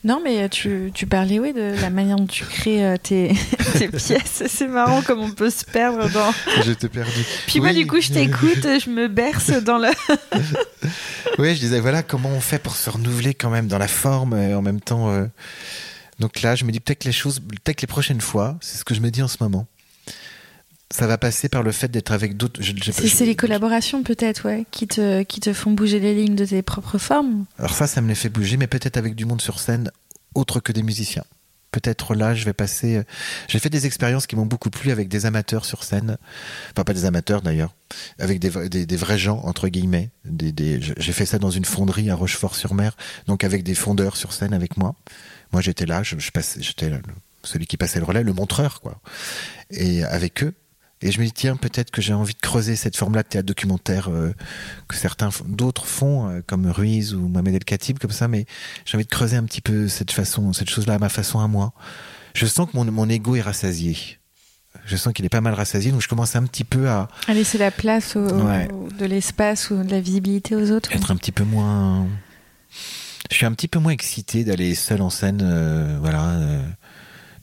Non, mais tu, tu, parlais, oui, de la manière dont tu crées euh, tes, [laughs] tes, [laughs] pièces. C'est marrant comme on peut se perdre dans. [laughs] Je t'ai perdu. Puis oui. moi, du coup, je t'écoute, je me berce dans le. oui, je disais, voilà, comment on fait pour se renouveler quand même dans la forme et en même temps. Euh... Donc là, je me dis peut-être que les choses, peut-être les prochaines fois, c'est ce que je me dis en ce moment ça va passer par le fait d'être avec d'autres. C'est les collaborations peut-être, ouais, qui te, qui te font bouger les lignes de tes propres formes. Alors ça, ça me les fait bouger, mais peut-être avec du monde sur scène autre que des musiciens. Peut-être là, je vais passer. J'ai fait des expériences qui m'ont beaucoup plu avec des amateurs sur scène. Enfin, pas des amateurs d'ailleurs, avec des, des, des, vrais gens, entre guillemets. Des, des... J'ai fait ça dans une fonderie à Rochefort-sur-Mer, donc avec des fondeurs sur scène avec moi. Moi, j'étais là, je, je j'étais celui qui passait le relais, le montreur, quoi. Et avec eux, et je me dis, tiens, peut-être que j'ai envie de creuser cette forme-là de théâtre documentaire euh, que certains d'autres font, euh, comme Ruiz ou Mohamed El Khatib, comme ça, mais j'ai envie de creuser un petit peu cette façon, cette chose-là à ma façon à moi. Je sens que mon, mon ego est rassasié. Je sens qu'il est pas mal rassasié, donc je commence un petit peu à... À laisser la place au, ouais. au, de l'espace ou de la visibilité aux autres. Être un petit peu moins... Je suis un petit peu moins excité d'aller seul en scène, euh, voilà...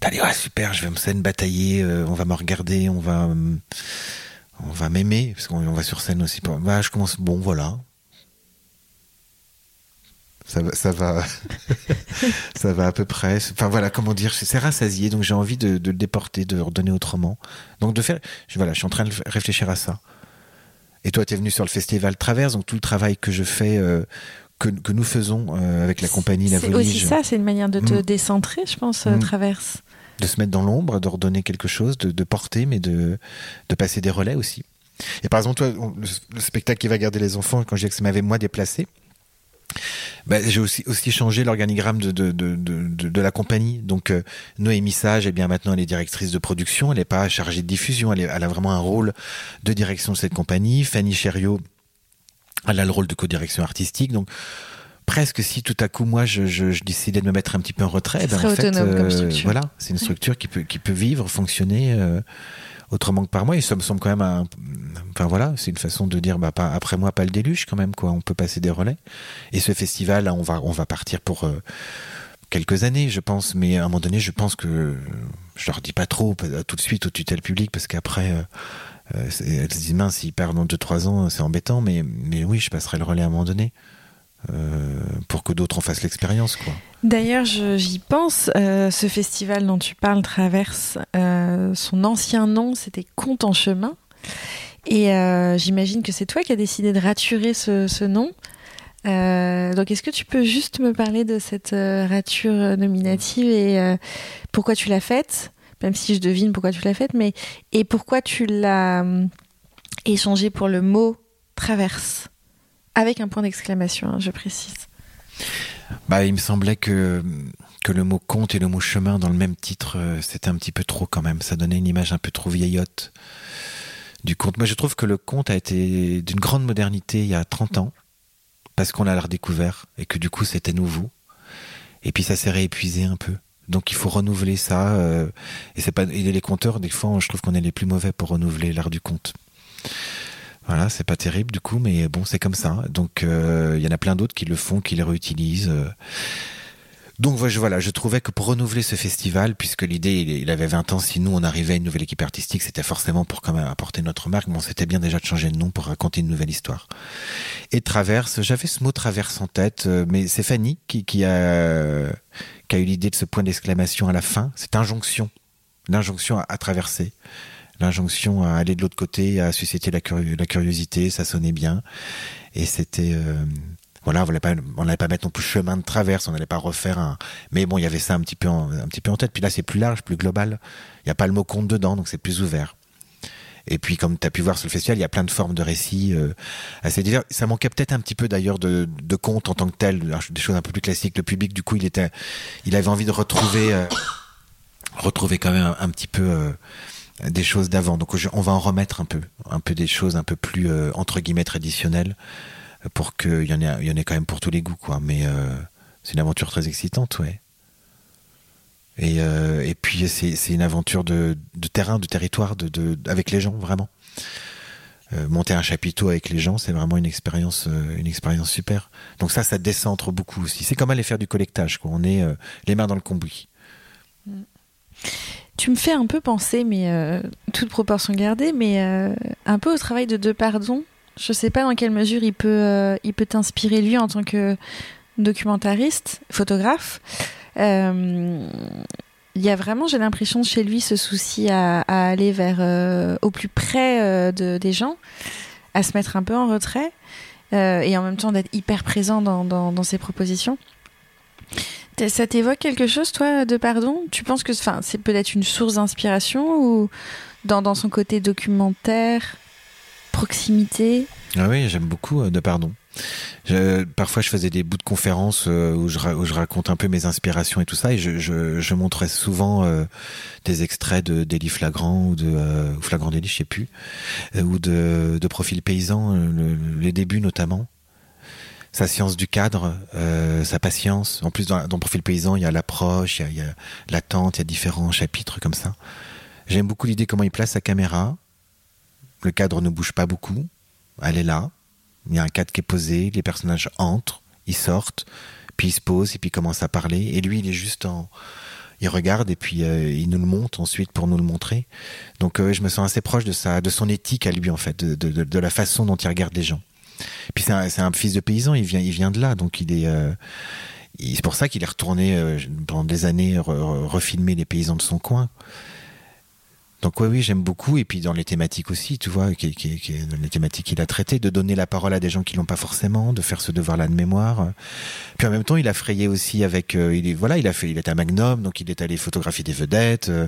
Allez, ouais, super, je vais me scène batailler, euh, on va me regarder, on va, euh, on va m'aimer, parce qu'on va sur scène aussi. Bah, je commence, bon, voilà. Ça va, ça va, [laughs] ça va à peu près. Enfin voilà, comment dire, c'est rassasié, donc j'ai envie de, de, le déporter, de le redonner autrement. Donc de faire, je, voilà, je suis en train de réfléchir à ça. Et toi, tu es venu sur le festival Traverse, donc tout le travail que je fais euh, que, que, nous faisons euh, avec la compagnie La. C'est aussi ça, c'est une manière de te mmh. décentrer, je pense, mmh. Traverse de se mettre dans l'ombre, de redonner quelque chose, de, de, porter, mais de, de passer des relais aussi. Et par exemple, toi, on, le, le, spectacle qui va garder les enfants, quand je disais que ça m'avait moi déplacé, ben, j'ai aussi, aussi changé l'organigramme de, de, de, de, de la compagnie. Donc euh, Noémie Sage, eh bien maintenant elle est directrice de production, elle n'est pas chargée de diffusion, elle, est, elle, a vraiment un rôle de direction de cette compagnie. Fanny Chériot, elle a le rôle de co-direction artistique. Donc presque si tout à coup moi je, je, je, décidais de me mettre un petit peu en retrait, ben, en fait, euh, voilà, c'est une structure qui peut qui peut vivre, fonctionner euh, autrement que par moi. Et ça me semble quand même, un, enfin voilà, c'est une façon de dire bah pas après moi pas le déluge quand même quoi. On peut passer des relais. Et ce festival, là, on va on va partir pour euh, quelques années, je pense. Mais à un moment donné, je pense que je leur dis pas trop tout de suite aux tutelles publiques parce qu'après. Euh, elles se disent mince, s'ils perdent dans 2-3 ans, c'est embêtant, mais, mais oui, je passerai le relais à un moment donné. Euh, pour que d'autres en fassent l'expérience. quoi. D'ailleurs, j'y pense, euh, ce festival dont tu parles traverse son ancien nom, c'était Compte en chemin. Et j'imagine que c'est toi qui as décidé de raturer ce nom. donc, est-ce que tu peux juste me parler de cette rature nominative et pourquoi tu l'as faite? Même si je devine pourquoi tu l'as faite, mais et pourquoi tu l'as échangé pour le mot traverse? Avec un point d'exclamation, hein, je précise. Bah, il me semblait que, que le mot conte et le mot chemin dans le même titre, euh, c'était un petit peu trop quand même. Ça donnait une image un peu trop vieillotte du conte. Moi, je trouve que le conte a été d'une grande modernité il y a 30 ans, parce qu'on l'a redécouvert et que du coup, c'était nouveau. Et puis, ça s'est réépuisé un peu. Donc, il faut renouveler ça. Euh, et c'est pas, les conteurs, des fois, je trouve qu'on est les plus mauvais pour renouveler l'art du conte. Voilà, c'est pas terrible du coup, mais bon, c'est comme ça. Donc, il euh, y en a plein d'autres qui le font, qui les réutilisent. Donc voilà, je trouvais que pour renouveler ce festival, puisque l'idée, il avait 20 ans, si nous on arrivait à une nouvelle équipe artistique, c'était forcément pour quand même apporter notre marque, mais bon, c'était bien déjà de changer de nom pour raconter une nouvelle histoire. Et traverse, j'avais ce mot traverse en tête, euh, mais c'est Fanny qui, qui, a, qui a eu l'idée de ce point d'exclamation à la fin, cette injonction, l'injonction à, à traverser l'injonction à aller de l'autre côté, à susciter la, curiosité, ça sonnait bien. Et c'était... Euh, voilà, on n'allait pas, mettre non plus chemin de traverse, on n'allait pas refaire un. Mais bon, il y avait ça un petit peu en, un petit peu en tête. Puis là, c'est plus large, plus global. Il n'y a pas le mot conte dedans, donc c'est plus ouvert. Et puis, comme tu as pu voir sur le festival, il y a plein de formes de récits euh, assez divers. Ça manquait peut-être un petit peu d'ailleurs de, de contes en tant que tel, des choses un peu plus classiques. Le public, du coup, il était, il avait envie de retrouver, euh, retrouver quand même un, un petit peu euh, des choses d'avant. Donc on va en remettre un peu, un peu des choses un peu plus euh, entre guillemets traditionnelles pour qu'il y en ait, il y en ait quand même pour tous les goûts, quoi. Mais euh, c'est une aventure très excitante, ouais. Et, et puis c'est une aventure de, de, terrain, de territoire, de, de, avec les gens vraiment. monter un chapiteau avec les gens, c'est vraiment une expérience, une expérience super. Donc ça, ça décentre beaucoup aussi. C'est comme aller faire du collectage. Quoi. On est les mains dans le cambouis. Mm. Tu me fais un peu penser, mais euh, toute proportion gardée, mais euh, un peu au travail de De Pardon. Je sais pas dans quelle mesure il peut, euh, il peut t'inspirer lui en tant que documentariste, photographe. il y a vraiment, j'ai l'impression, chez lui ce souci à, aller vers au plus près de, des gens, à se mettre un peu en retrait et en même temps d'être hyper présent dans, ses propositions. Ça t'évoque quelque chose, toi, de pardon? Tu penses que c'est peut-être une source d'inspiration ou dans, son côté documentaire, proximité ah Oui, j'aime beaucoup euh, de pardon. parfois, je faisais des bouts de conférences euh, où, je, où, raconte un peu mes inspirations et tout ça, et je, montrais souvent euh, des extraits de d'Élie Flagrant ou de ou Flagrant je sais plus, ou de, de Profil paysan, les débuts notamment sa science du cadre, euh, sa patience. En plus, dans, dans Profil Paysan, il y a l'approche, il y a, l'attente, il y a différents chapitres comme ça. J'aime beaucoup l'idée comment il place sa caméra. Le cadre ne bouge pas beaucoup. Elle est là. Il y a un cadre qui est posé. Les personnages entrent, ils sortent, puis ils se posent et puis ils commencent à parler. Et lui, il est juste en, il regarde et puis euh, il nous le montre ensuite pour nous le montrer. Donc euh, je me sens assez proche de sa, de son éthique à lui en fait, de, de, la façon dont il regarde les gens. Puis c'est un, fils de paysan, il vient, il vient de là, donc il est. Euh, c'est pour ça qu'il est retourné pendant des années refilmer les paysans de son coin. Donc oui, oui, j'aime beaucoup. Et puis dans les thématiques aussi, tu vois, dans les thématiques qu'il a traitées, de donner la parole à des gens qui l'ont pas forcément, de faire ce devoir-là de mémoire. Puis en même temps, il a frayé aussi avec, euh, il voilà, il a fait, il est à Magnum, donc il est allé photographier des vedettes euh,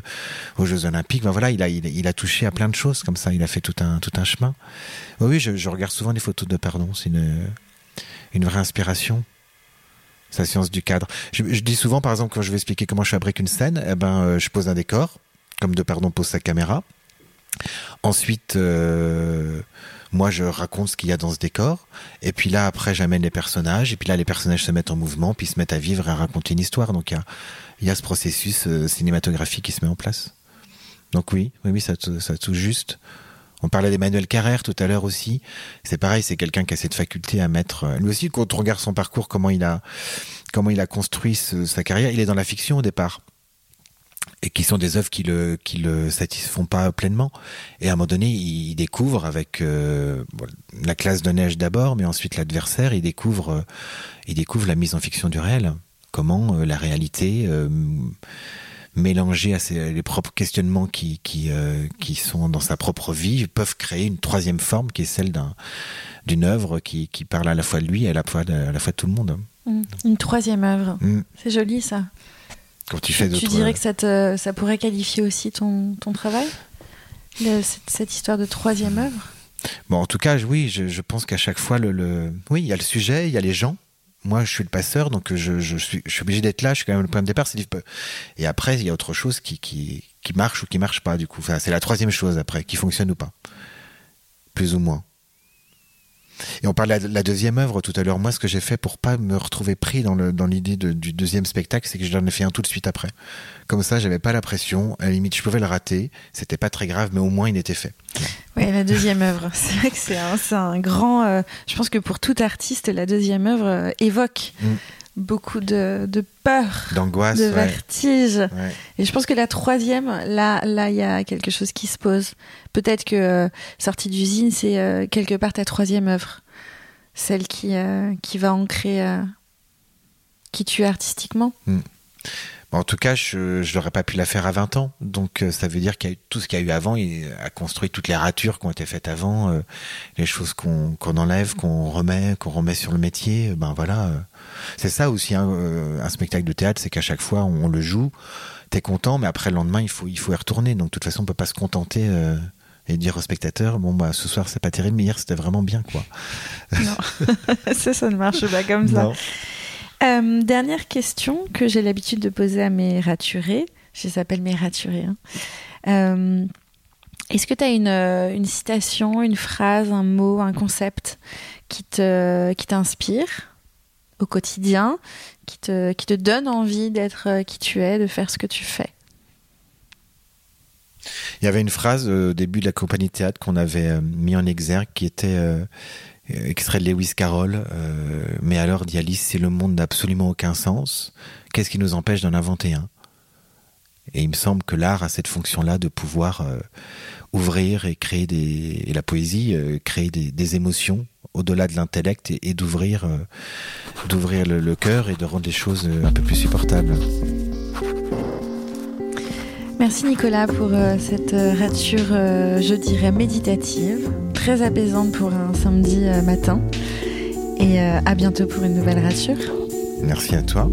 aux Jeux Olympiques. Ben voilà, il a, touché à plein de choses comme ça. Il a fait tout un, tout un chemin. Oui, oui, je, regarde souvent des photos de Pardon. C'est une, vraie inspiration sa science du cadre. Je, je, dis souvent, par exemple, quand je vais expliquer comment je fabrique une scène, eh ben, euh, je pose un décor comme de pardon pose sa caméra. Ensuite, euh, moi, je raconte ce qu'il y a dans ce décor. Et puis là, après, j'amène les personnages. Et puis là, les personnages se mettent en mouvement, puis se mettent à vivre et à raconter une histoire. Donc, il y a, y a, ce processus euh, cinématographique qui se met en place. Donc oui, oui, oui, ça, ça tout juste. On parlait d'Emmanuel Carrère tout à l'heure aussi. C'est pareil, c'est quelqu'un qui a cette faculté à mettre. Euh, lui aussi, quand on regarde son parcours, comment il a, comment il a construit sa carrière, il est dans la fiction au départ et qui sont des œuvres qui le qui le satisfont pas pleinement. Et à un moment donné, il découvre avec euh, la classe de neige d'abord, mais ensuite l'adversaire, il découvre euh, il découvre la mise en fiction du réel, comment euh, la réalité mélangée à ses, les propres questionnements qui qui qui sont dans sa propre vie peuvent créer une troisième forme qui est celle d'un d'une œuvre qui, qui parle à la fois de lui et à la fois de, à la fois de tout le monde. Mmh. Une troisième œuvre. Mmh. C'est joli ça. Quand tu fais Tu dirais que ça, ça pourrait qualifier aussi ton, ton travail cette, cette, histoire de troisième œuvre? Bon, en tout cas, oui, je, je pense qu'à chaque fois, le, le, oui, il y a le sujet, il y a les gens. Moi, je suis le passeur, donc je, je suis, je suis obligé d'être là. Je suis quand même le point de départ. Et après, il y a autre chose qui, qui, qui marche ou qui marche pas, du coup. Enfin, c'est la troisième chose après, qui fonctionne ou pas. Plus ou moins. Et on parlait de la deuxième œuvre tout à l'heure. Moi, ce que j'ai fait pour pas me retrouver pris dans le dans l'idée du deuxième spectacle, c'est que j'en ai fait un tout de suite après. Comme ça, j'avais pas la pression. À la limite, je pouvais le rater. C'était pas très grave, mais au moins il était fait. Oui, la deuxième œuvre. [laughs] C'est vrai que c'est un, un, grand. Euh, je pense que pour tout artiste, la deuxième œuvre euh, évoque. Mm. Beaucoup de, de peur, d'angoisse, de vertige. Et je pense que la troisième, là, là, il y a quelque chose qui se pose. Peut-être que euh, sortie d'usine, c'est euh, quelque part ta troisième œuvre, celle qui euh, qui va ancrer, qui tue artistiquement. Hmm. en tout cas, je n'aurais pas pu la faire à 20 ans. Donc, ça veut dire qu'il y a eu tout ce qu'il y a eu avant. Il a construit toutes les ratures qui ont été faites avant, les choses qu'on enlève, qu'on remet, qu'on remet sur le métier. Ben voilà. C'est ça aussi hein, un spectacle de théâtre, c'est qu'à chaque fois on, le joue, t'es content, mais après le lendemain il faut il faut y retourner. Donc de toute façon on peut pas se contenter et dire au spectateur bon bah ce soir c'est pas terrible mais hier c'était vraiment bien quoi non. [laughs] Ça ça ne marche pas comme ça. Euh, dernière question que j'ai l'habitude de poser à mes raturés. Je les appelle mes raturés hein. euh, est-ce que tu as une, euh, une, citation une phrase un mot un concept qui te qui t'inspire? Au quotidien qui te, qui te donne envie d'être qui tu es, de faire ce que tu fais Il y avait une phrase au début de la compagnie théâtre qu'on avait mis en exergue qui était extrait de Lewis Carroll. mais alors, dit Alice, si le monde n'a absolument aucun sens, qu'est-ce qui nous empêche d'en inventer un? Et il me semble que l'art a cette fonction-là de pouvoir ouvrir et créer des et la poésie euh, créer des, des émotions au-delà de l'intellect et, et d'ouvrir euh, d'ouvrir le, le cœur et de rendre les choses euh, un peu plus supportables. Merci Nicolas pour euh, cette rature, je dirais, méditative, très apaisante pour un samedi matin. Et à bientôt pour une nouvelle rature. Merci à toi.